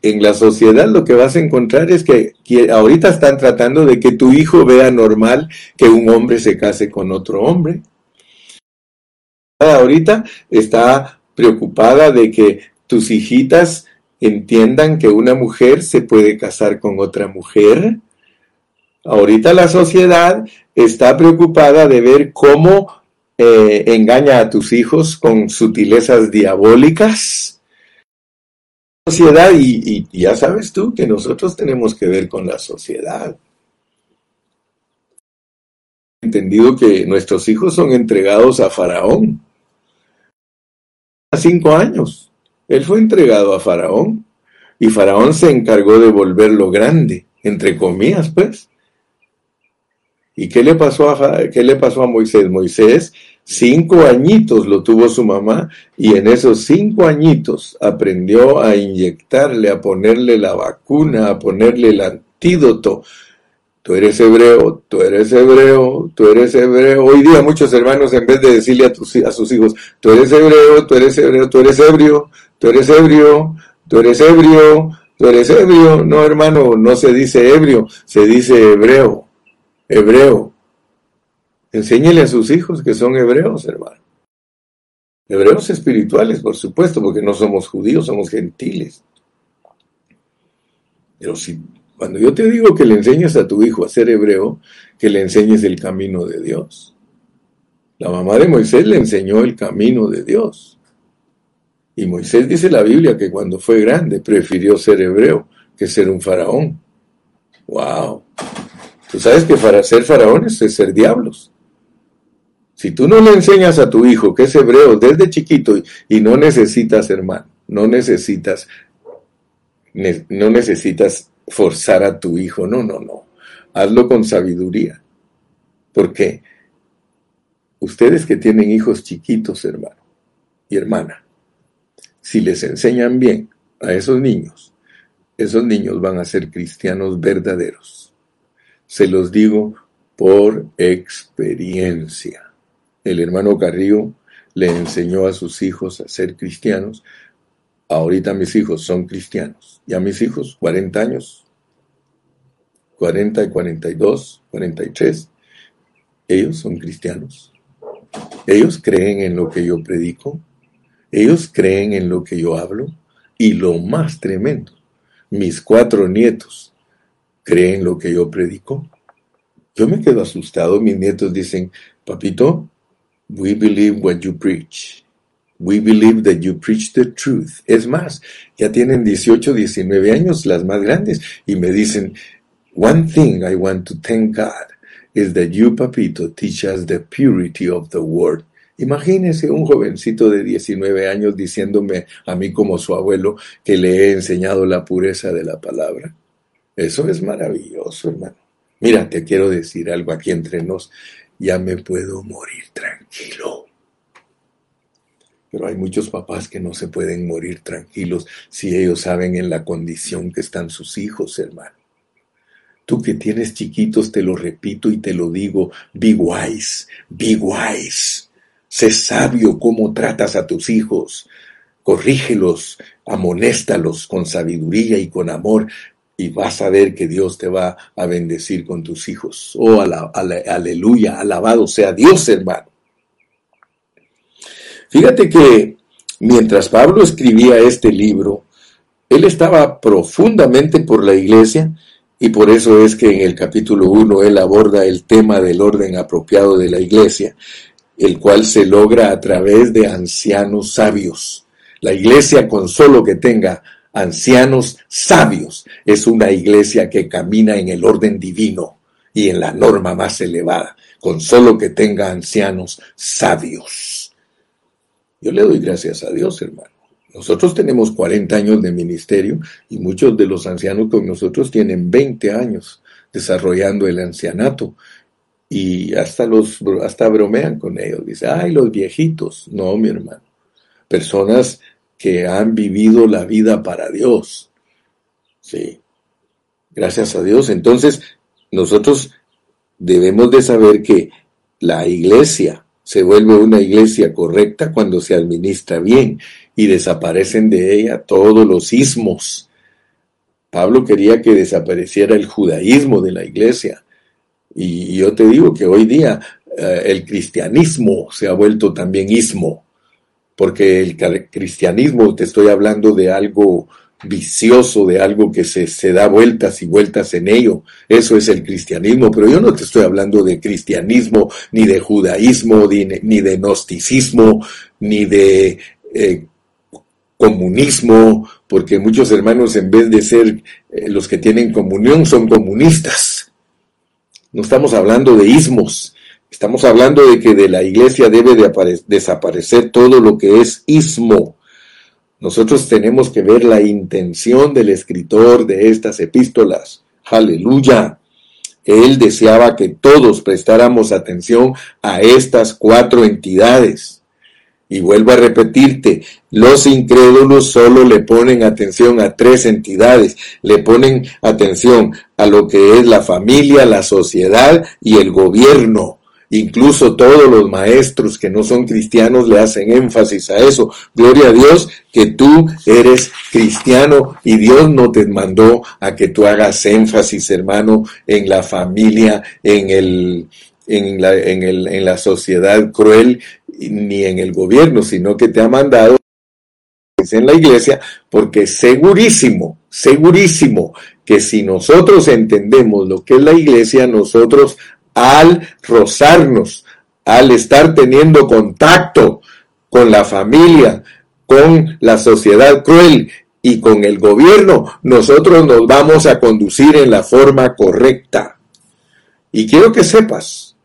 En la sociedad lo que vas a encontrar es que, ahorita están tratando de que tu hijo vea normal que un hombre se case con otro hombre. Ahorita está preocupada de que tus hijitas entiendan que una mujer se puede casar con otra mujer. Ahorita la sociedad está preocupada de ver cómo eh, engaña a tus hijos con sutilezas diabólicas. Sociedad, y, y ya sabes tú que nosotros tenemos que ver con la sociedad. Entendido que nuestros hijos son entregados a Faraón. A cinco años, él fue entregado a Faraón y Faraón se encargó de volverlo grande, entre comillas, pues. ¿Y qué le pasó a, qué le pasó a Moisés? Moisés, cinco añitos lo tuvo su mamá y en esos cinco añitos aprendió a inyectarle, a ponerle la vacuna, a ponerle el antídoto. Tú eres hebreo, tú eres hebreo, tú eres hebreo. Hoy día muchos hermanos en vez de decirle a, a sus hijos, tú eres hebreo, tú eres hebreo, tú eres ebrio, tú eres ebrio, tú eres ebrio, tú eres ebrio. No, hermano, no se dice ebrio, se dice hebreo hebreo. Enséñele a sus hijos que son hebreos, hermano. Hebreos espirituales, por supuesto, porque no somos judíos, somos gentiles. Pero si cuando yo te digo que le enseñes a tu hijo a ser hebreo, que le enseñes el camino de Dios. La mamá de Moisés le enseñó el camino de Dios. Y Moisés dice la Biblia que cuando fue grande prefirió ser hebreo que ser un faraón. ¡Wow! Tú sabes que para ser faraones es ser diablos. Si tú no le enseñas a tu hijo que es hebreo desde chiquito y, no necesitas, hermano, no necesitas, no necesitas forzar a tu hijo, no, no, no. Hazlo con sabiduría. Porque ustedes que tienen hijos chiquitos, hermano y hermana, si les enseñan bien a esos niños, esos niños van a ser cristianos verdaderos. Se los digo por experiencia. El hermano Carrillo le enseñó a sus hijos a ser cristianos. Ahorita mis hijos son cristianos. Ya mis hijos, 40 años, 40 y 42, 43, ellos son cristianos. Ellos creen en lo que yo predico. Ellos creen en lo que yo hablo. Y lo más tremendo, mis cuatro nietos creen lo que yo predico. Yo me quedo asustado. Mis nietos dicen, papito, we believe what you preach. We believe that you preach the truth. Es más, ya tienen 18, 19 años las más grandes y me dicen, one thing I want to thank God is that you, papito, teach us the purity of the word. Imagínese un jovencito de 19 años diciéndome a mí como su abuelo que le he enseñado la pureza de la palabra. Eso es maravilloso, hermano. Mira, te quiero decir algo aquí entre nos. Ya me puedo morir tranquilo. Pero hay muchos papás que no se pueden morir tranquilos si ellos saben en la condición que están sus hijos, hermano. Tú que tienes chiquitos, te lo repito y te lo digo, be wise, be wise. Sé sabio cómo tratas a tus hijos. Corrígelos, amonéstalos con sabiduría y con amor, y vas a ver que Dios te va a bendecir con tus hijos. Oh, aleluya, alabado sea Dios, hermano. Fíjate que mientras Pablo escribía este libro, él estaba profundamente por la iglesia y por eso es que en el capítulo 1 él aborda el tema del orden apropiado de la iglesia el cual se logra a través de ancianos sabios. La iglesia con solo que tenga ancianos sabios es una iglesia que camina en el orden divino y en la norma más elevada, con solo que tenga ancianos sabios. Yo le doy gracias a Dios, hermano. Nosotros tenemos 40 años de ministerio y muchos de los ancianos con nosotros tienen 20 años desarrollando el ancianato y hasta los hasta bromean con ellos. Dice, ay, los viejitos. No, mi hermano. Personas que han vivido la vida para Dios. Sí. Gracias a Dios. Entonces, nosotros debemos de saber que la iglesia se vuelve una iglesia correcta cuando se administra bien y desaparecen de ella todos los ismos. Pablo quería que desapareciera el judaísmo de la iglesia y yo te digo que hoy día eh, el cristianismo se ha vuelto también ismo, porque el cristianismo, te estoy hablando de algo vicioso, de algo que se, se, da vueltas y vueltas en ello. Eso es el cristianismo, pero yo no te estoy hablando de cristianismo, ni de judaísmo, ni, de gnosticismo, ni de eh, comunismo, porque muchos hermanos en vez de ser eh, los que tienen comunión son comunistas. No estamos hablando de ismos, estamos hablando de que de la iglesia debe de desaparecer todo lo que es ismo. Nosotros tenemos que ver la intención del escritor de estas epístolas. Aleluya. Él deseaba que todos prestáramos atención a estas cuatro entidades. Y vuelvo a repetirte, los incrédulos solo le ponen atención a tres entidades, le ponen atención a lo que es la familia, la sociedad y el gobierno. Incluso todos los maestros que no son cristianos le hacen énfasis a eso. Gloria a Dios que tú eres cristiano y Dios no te mandó a que tú hagas énfasis, hermano, en la familia, en el, en la, en, el, en la sociedad cruel ni en el gobierno, sino que te ha mandado en la iglesia, porque segurísimo, segurísimo que si nosotros entendemos lo que es la iglesia, nosotros al rozarnos, al estar teniendo contacto con la familia, con la sociedad cruel y con el gobierno, nosotros nos vamos a conducir en la forma correcta. Y quiero que sepas,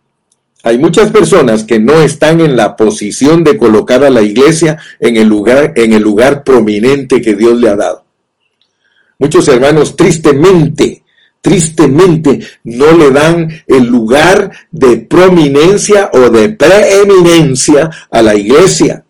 hay muchas personas que no están en la posición de colocar a la iglesia en el lugar, en el lugar prominente que Dios le ha dado. Muchos hermanos tristemente, tristemente no le dan el lugar de prominencia o de preeminencia a la iglesia.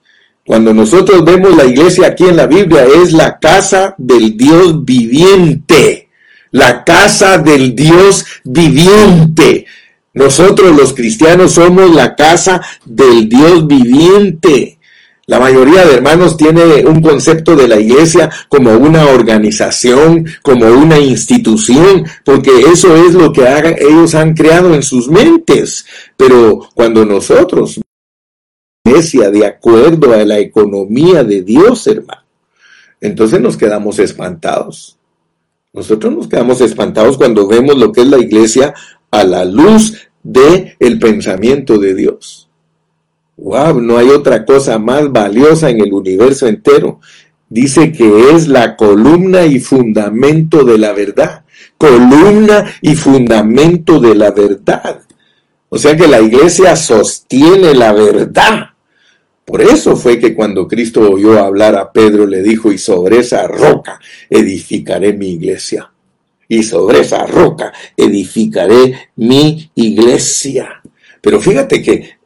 Cuando nosotros vemos la iglesia aquí en la Biblia es la casa del Dios viviente, la casa del Dios viviente. Nosotros los cristianos somos la casa del Dios viviente. La mayoría de hermanos tiene un concepto de la iglesia como una organización, como una institución, porque eso es lo que ellos han creado en sus mentes. Pero cuando nosotros, iglesia de acuerdo a la economía de Dios, hermano, entonces nos quedamos espantados. Nosotros nos quedamos espantados cuando vemos lo que es la iglesia a la luz de el pensamiento de Dios. Wow, no hay otra cosa más valiosa en el universo entero. Dice que es la columna y fundamento de la verdad. Columna y fundamento de la verdad. O sea que la iglesia sostiene la verdad. Por eso fue que cuando Cristo oyó hablar a Pedro le dijo, y sobre esa roca edificaré mi iglesia y sobre esa roca edificaré mi iglesia. Pero fíjate que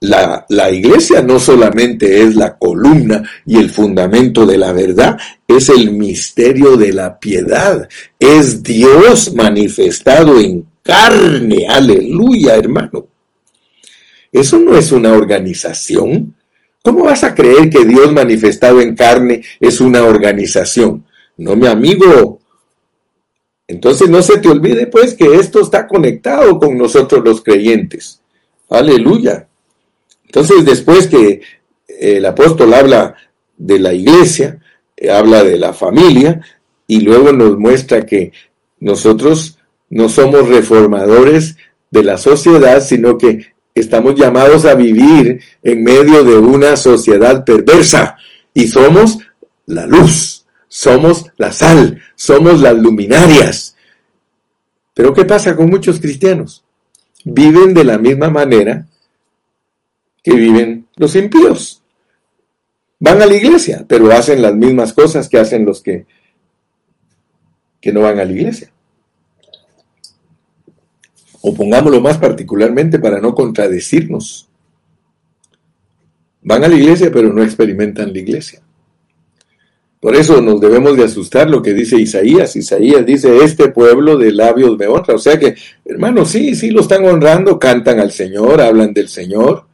la, iglesia no solamente es la columna y el fundamento de la verdad, es el misterio de la piedad, es Dios manifestado en carne, aleluya hermano. Eso no es una organización. ¿Cómo vas a creer que Dios manifestado en carne es una organización? No, mi amigo, entonces no se te olvide pues que esto está conectado con nosotros los creyentes. Aleluya. Entonces después que el apóstol habla de la iglesia, habla de la familia y luego nos muestra que nosotros no somos reformadores de la sociedad, sino que estamos llamados a vivir en medio de una sociedad perversa y somos la luz somos la sal, somos las luminarias. Pero ¿qué pasa con muchos cristianos? Viven de la misma manera que viven los impíos. Van a la iglesia, pero hacen las mismas cosas que hacen los que, que no van a la iglesia. O pongámoslo más particularmente para no contradecirnos. Van a la iglesia, pero no experimentan la iglesia. Por eso nos debemos de asustar lo que dice Isaías. Isaías dice, este pueblo de labios me honra. O sea que, hermanos, sí, sí lo están honrando, cantan al Señor, hablan del Señor,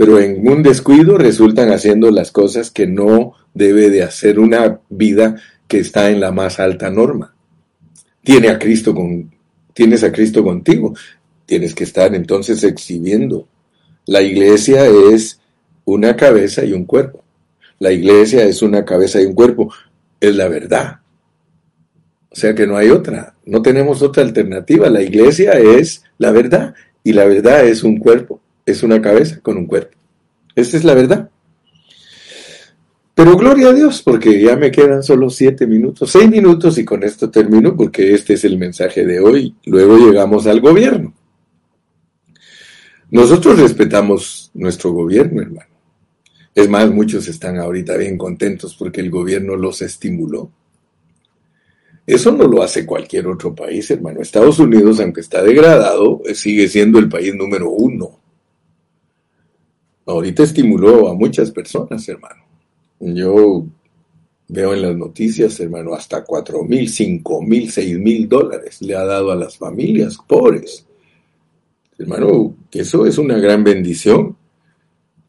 pero en un descuido resultan haciendo las cosas que no debe de hacer una vida que está en la más alta norma. Tienes a Cristo contigo. Tienes que estar entonces exhibiendo. La iglesia es una cabeza y un cuerpo. La iglesia es una cabeza y un cuerpo. Es la verdad. O sea que no hay otra. No tenemos otra alternativa. La iglesia es la verdad y la verdad es un cuerpo. Es una cabeza con un cuerpo. Esa es la verdad. Pero gloria a Dios, porque ya me quedan solo siete minutos, seis minutos y con esto termino porque este es el mensaje de hoy. Luego llegamos al gobierno. Nosotros respetamos nuestro gobierno, hermano. Es más, muchos están ahorita bien contentos porque el gobierno los estimuló. Eso no lo hace cualquier otro país, hermano. Estados Unidos, aunque está degradado, sigue siendo el país número uno. Ahorita estimuló a muchas personas, hermano. Yo veo en las noticias, hermano, hasta cuatro mil, cinco mil, seis mil dólares le ha dado a las familias pobres. Hermano, eso es una gran bendición.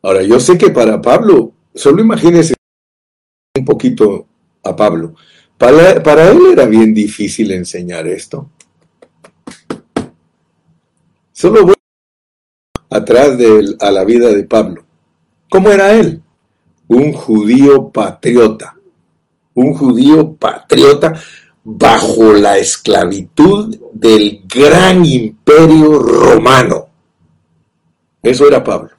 Ahora, yo sé que para Pablo, solo imagínese un poquito a Pablo. Para, para él era bien difícil enseñar esto. Solo voy atrás de a la vida de Pablo. ¿Cómo era él? Un judío patriota. Un judío patriota bajo la esclavitud del gran imperio romano. Eso era Pablo.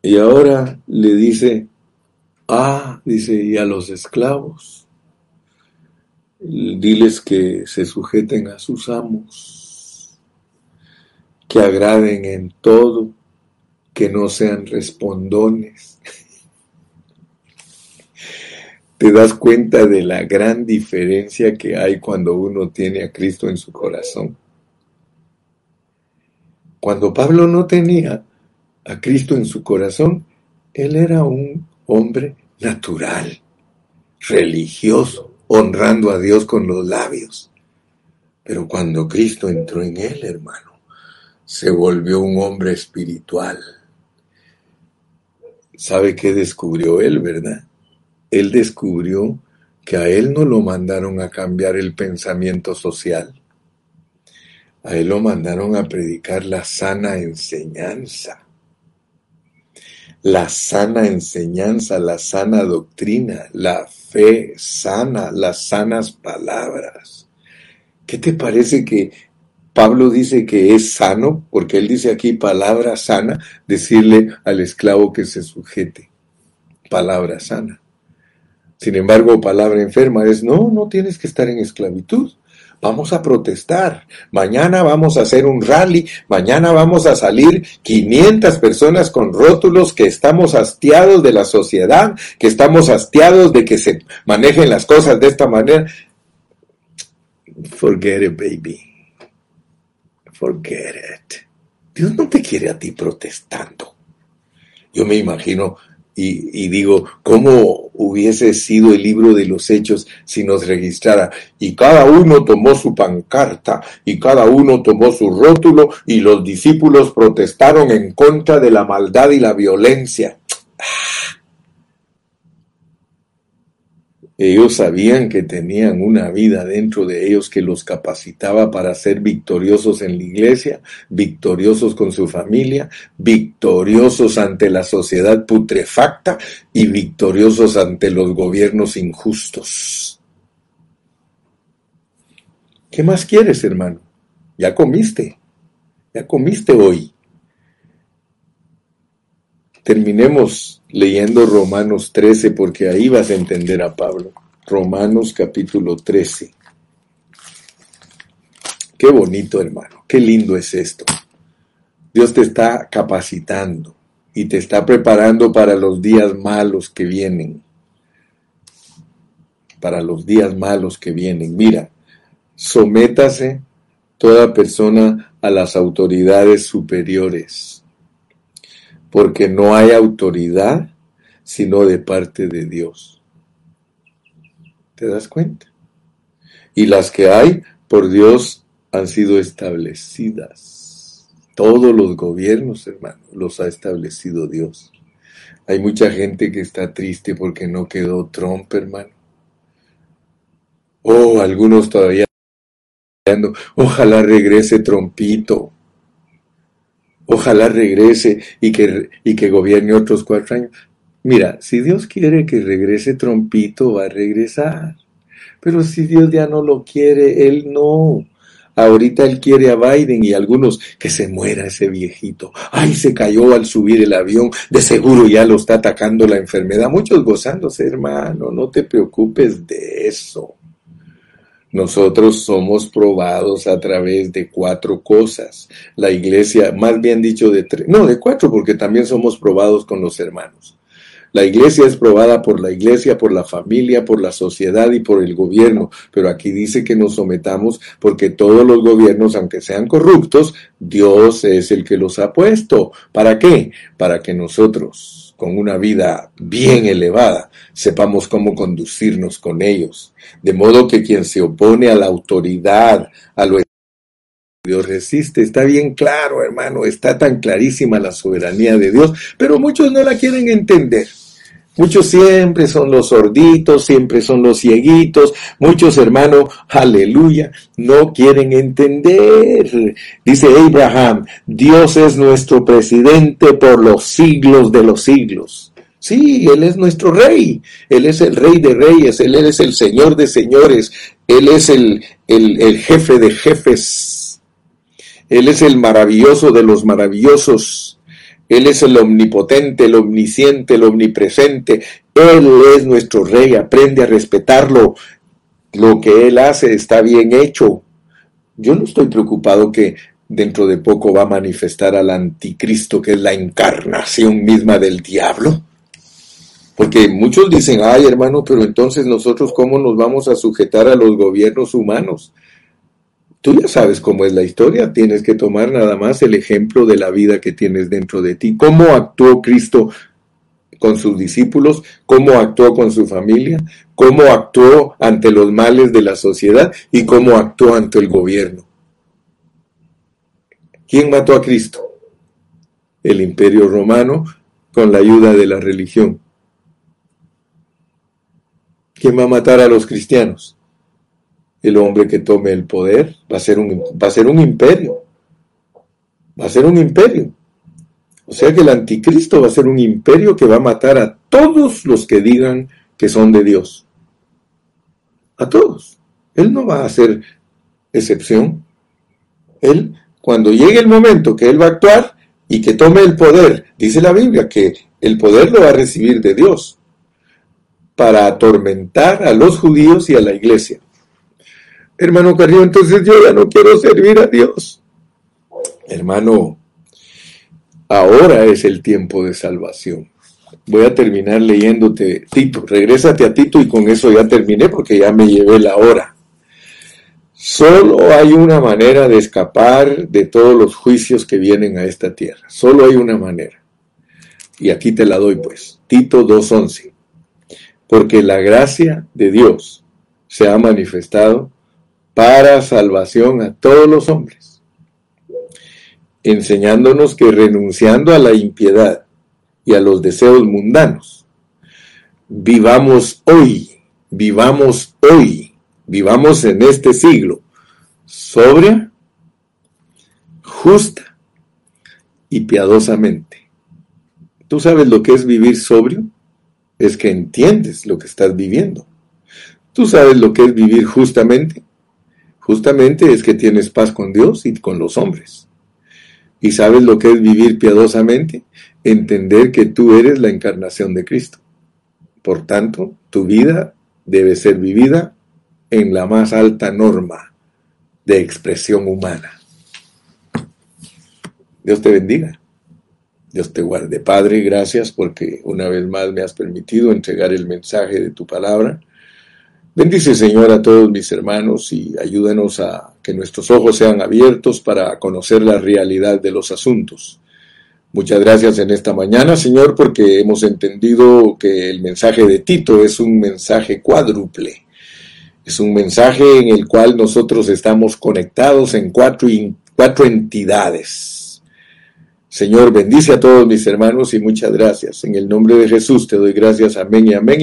Y ahora le dice, ah, dice, y a los esclavos, diles que se sujeten a sus amos, que agraden en todo, que no sean respondones. (laughs) te das cuenta de la gran diferencia que hay cuando uno tiene a Cristo en su corazón. Cuando Pablo no tenía a Cristo en su corazón, él era un hombre natural, religioso, honrando a Dios con los labios. Pero cuando Cristo entró en él, hermano, se volvió un hombre espiritual. ¿Sabe qué descubrió él, verdad? Él descubrió que a él no lo mandaron a cambiar el pensamiento social. A él lo mandaron a predicar la sana enseñanza. La sana enseñanza, la sana doctrina, la fe sana, las sanas palabras. ¿Qué te parece que Pablo dice que es sano, porque él dice aquí palabra sana, decirle al esclavo que se sujete. Palabra sana. Sin embargo, palabra enferma es, no, no tienes que estar en esclavitud. Vamos a protestar. Mañana vamos a hacer un rally. Mañana vamos a salir 500 personas con rótulos que estamos hastiados de la sociedad, que estamos hastiados de que se manejen las cosas de esta manera. Forget it, baby. Forget it. Dios no te quiere a ti protestando. Yo me imagino y, digo, ¿cómo hubiese sido el libro de los hechos si nos registrara? Y cada uno tomó su pancarta y cada uno tomó su rótulo y los discípulos protestaron en contra de la maldad y la violencia. Ellos sabían que tenían una vida dentro de ellos que los capacitaba para ser victoriosos en la iglesia, victoriosos con su familia, victoriosos ante la sociedad putrefacta y victoriosos ante los gobiernos injustos. ¿Qué más quieres, hermano? Ya comiste, ya comiste hoy. Terminemos leyendo Romanos 13 porque ahí vas a entender a Pablo. Romanos capítulo 13. Qué bonito hermano, qué lindo es esto. Dios te está capacitando y te está preparando para los días malos que vienen. Para los días malos que vienen. Mira, sométase toda persona a las autoridades superiores porque no hay autoridad sino de parte de Dios. ¿Te das cuenta? Y las que hay por Dios han sido establecidas. Todos los gobiernos, hermano, los ha establecido Dios. Hay mucha gente que está triste porque no quedó Trump, hermano. Oh, algunos todavía. Ojalá regrese Trompito. Ojalá regrese y que, y que gobierne otros cuatro años. Mira, si Dios quiere que regrese Trompito, va a regresar. Pero si Dios ya no lo quiere, Él no. Ahorita Él quiere a Biden y algunos que se muera ese viejito. Ay, se cayó al subir el avión. De seguro ya lo está atacando la enfermedad. Muchos gozándose, hermano. No te preocupes de eso. Nosotros somos probados a través de cuatro cosas. La iglesia, más bien dicho de tres, no, de cuatro, porque también somos probados con los hermanos. La iglesia es probada por la iglesia, por la familia, por la sociedad y por el gobierno, pero aquí dice que nos sometamos porque todos los gobiernos, aunque sean corruptos, Dios es el que los ha puesto. ¿Para qué? Para que nosotros con una vida bien elevada, sepamos cómo conducirnos con ellos. De modo que quien se opone a la autoridad, a lo Dios resiste, está bien claro, hermano, está tan clarísima la soberanía de Dios, pero muchos no la quieren entender. Muchos siempre son los sorditos, siempre son los cieguitos. Muchos hermanos, aleluya, no quieren entender. Dice Abraham, Dios es nuestro presidente por los siglos de los siglos. Sí, Él es nuestro rey. Él es el rey de reyes. Él es el señor de señores. Él es el, el, el jefe de jefes. Él es el maravilloso de los maravillosos. Él es el omnipotente, el omnisciente, el omnipresente. Él es nuestro rey. Aprende a respetarlo. Lo que Él hace está bien hecho. Yo no estoy preocupado que dentro de poco va a manifestar al anticristo, que es la encarnación misma del diablo. Porque muchos dicen, ay hermano, pero entonces nosotros cómo nos vamos a sujetar a los gobiernos humanos. Tú ya sabes cómo es la historia, tienes que tomar nada más el ejemplo de la vida que tienes dentro de ti. ¿Cómo actuó Cristo con sus discípulos? ¿Cómo actuó con su familia? ¿Cómo actuó ante los males de la sociedad? ¿Y cómo actuó ante el gobierno? ¿Quién mató a Cristo? El imperio romano con la ayuda de la religión. ¿Quién va a matar a los cristianos? El hombre que tome el poder va a ser un, va a ser un imperio. Va a ser un imperio. O sea que el anticristo va a ser un imperio que va a matar a todos los que digan que son de Dios. A todos. Él no va a hacer excepción. Él, cuando llegue el momento que Él va a actuar y que tome el poder, dice la Biblia que el poder lo va a recibir de Dios para atormentar a los judíos y a la iglesia. Hermano Carrillo, entonces yo ya no quiero servir a Dios. Hermano, ahora es el tiempo de salvación. Voy a terminar leyéndote Tito. Regrésate a Tito y con eso ya terminé porque ya me llevé la hora. Solo hay una manera de escapar de todos los juicios que vienen a esta tierra. Solo hay una manera. Y aquí te la doy pues. Tito 2.11 porque la gracia de Dios se ha manifestado para salvación a todos los hombres, enseñándonos que renunciando a la impiedad y a los deseos mundanos, vivamos hoy, vivamos hoy, vivamos en este siglo, sobria, justa y piadosamente. ¿Tú sabes lo que es vivir sobrio? es que entiendes lo que estás viviendo. ¿Tú sabes lo que es vivir justamente? Justamente es que tienes paz con Dios y con los hombres. ¿Y sabes lo que es vivir piadosamente? Entender que tú eres la encarnación de Cristo. Por tanto, tu vida debe ser vivida en la más alta norma de expresión humana. Dios te bendiga. Dios te guarde. Padre, gracias porque una vez más me has permitido entregar el mensaje de tu palabra. Bendice, Señor, a todos mis hermanos y ayúdanos a que nuestros ojos sean abiertos para conocer la realidad de los asuntos. Muchas gracias en esta mañana, Señor, porque hemos entendido que el mensaje de Tito es un mensaje cuádruple. Es un mensaje en el cual nosotros estamos conectados en cuatro, cuatro entidades Señor, bendice a todos mis hermanos y muchas gracias. En el nombre de Jesús te doy gracias. Amén y amén.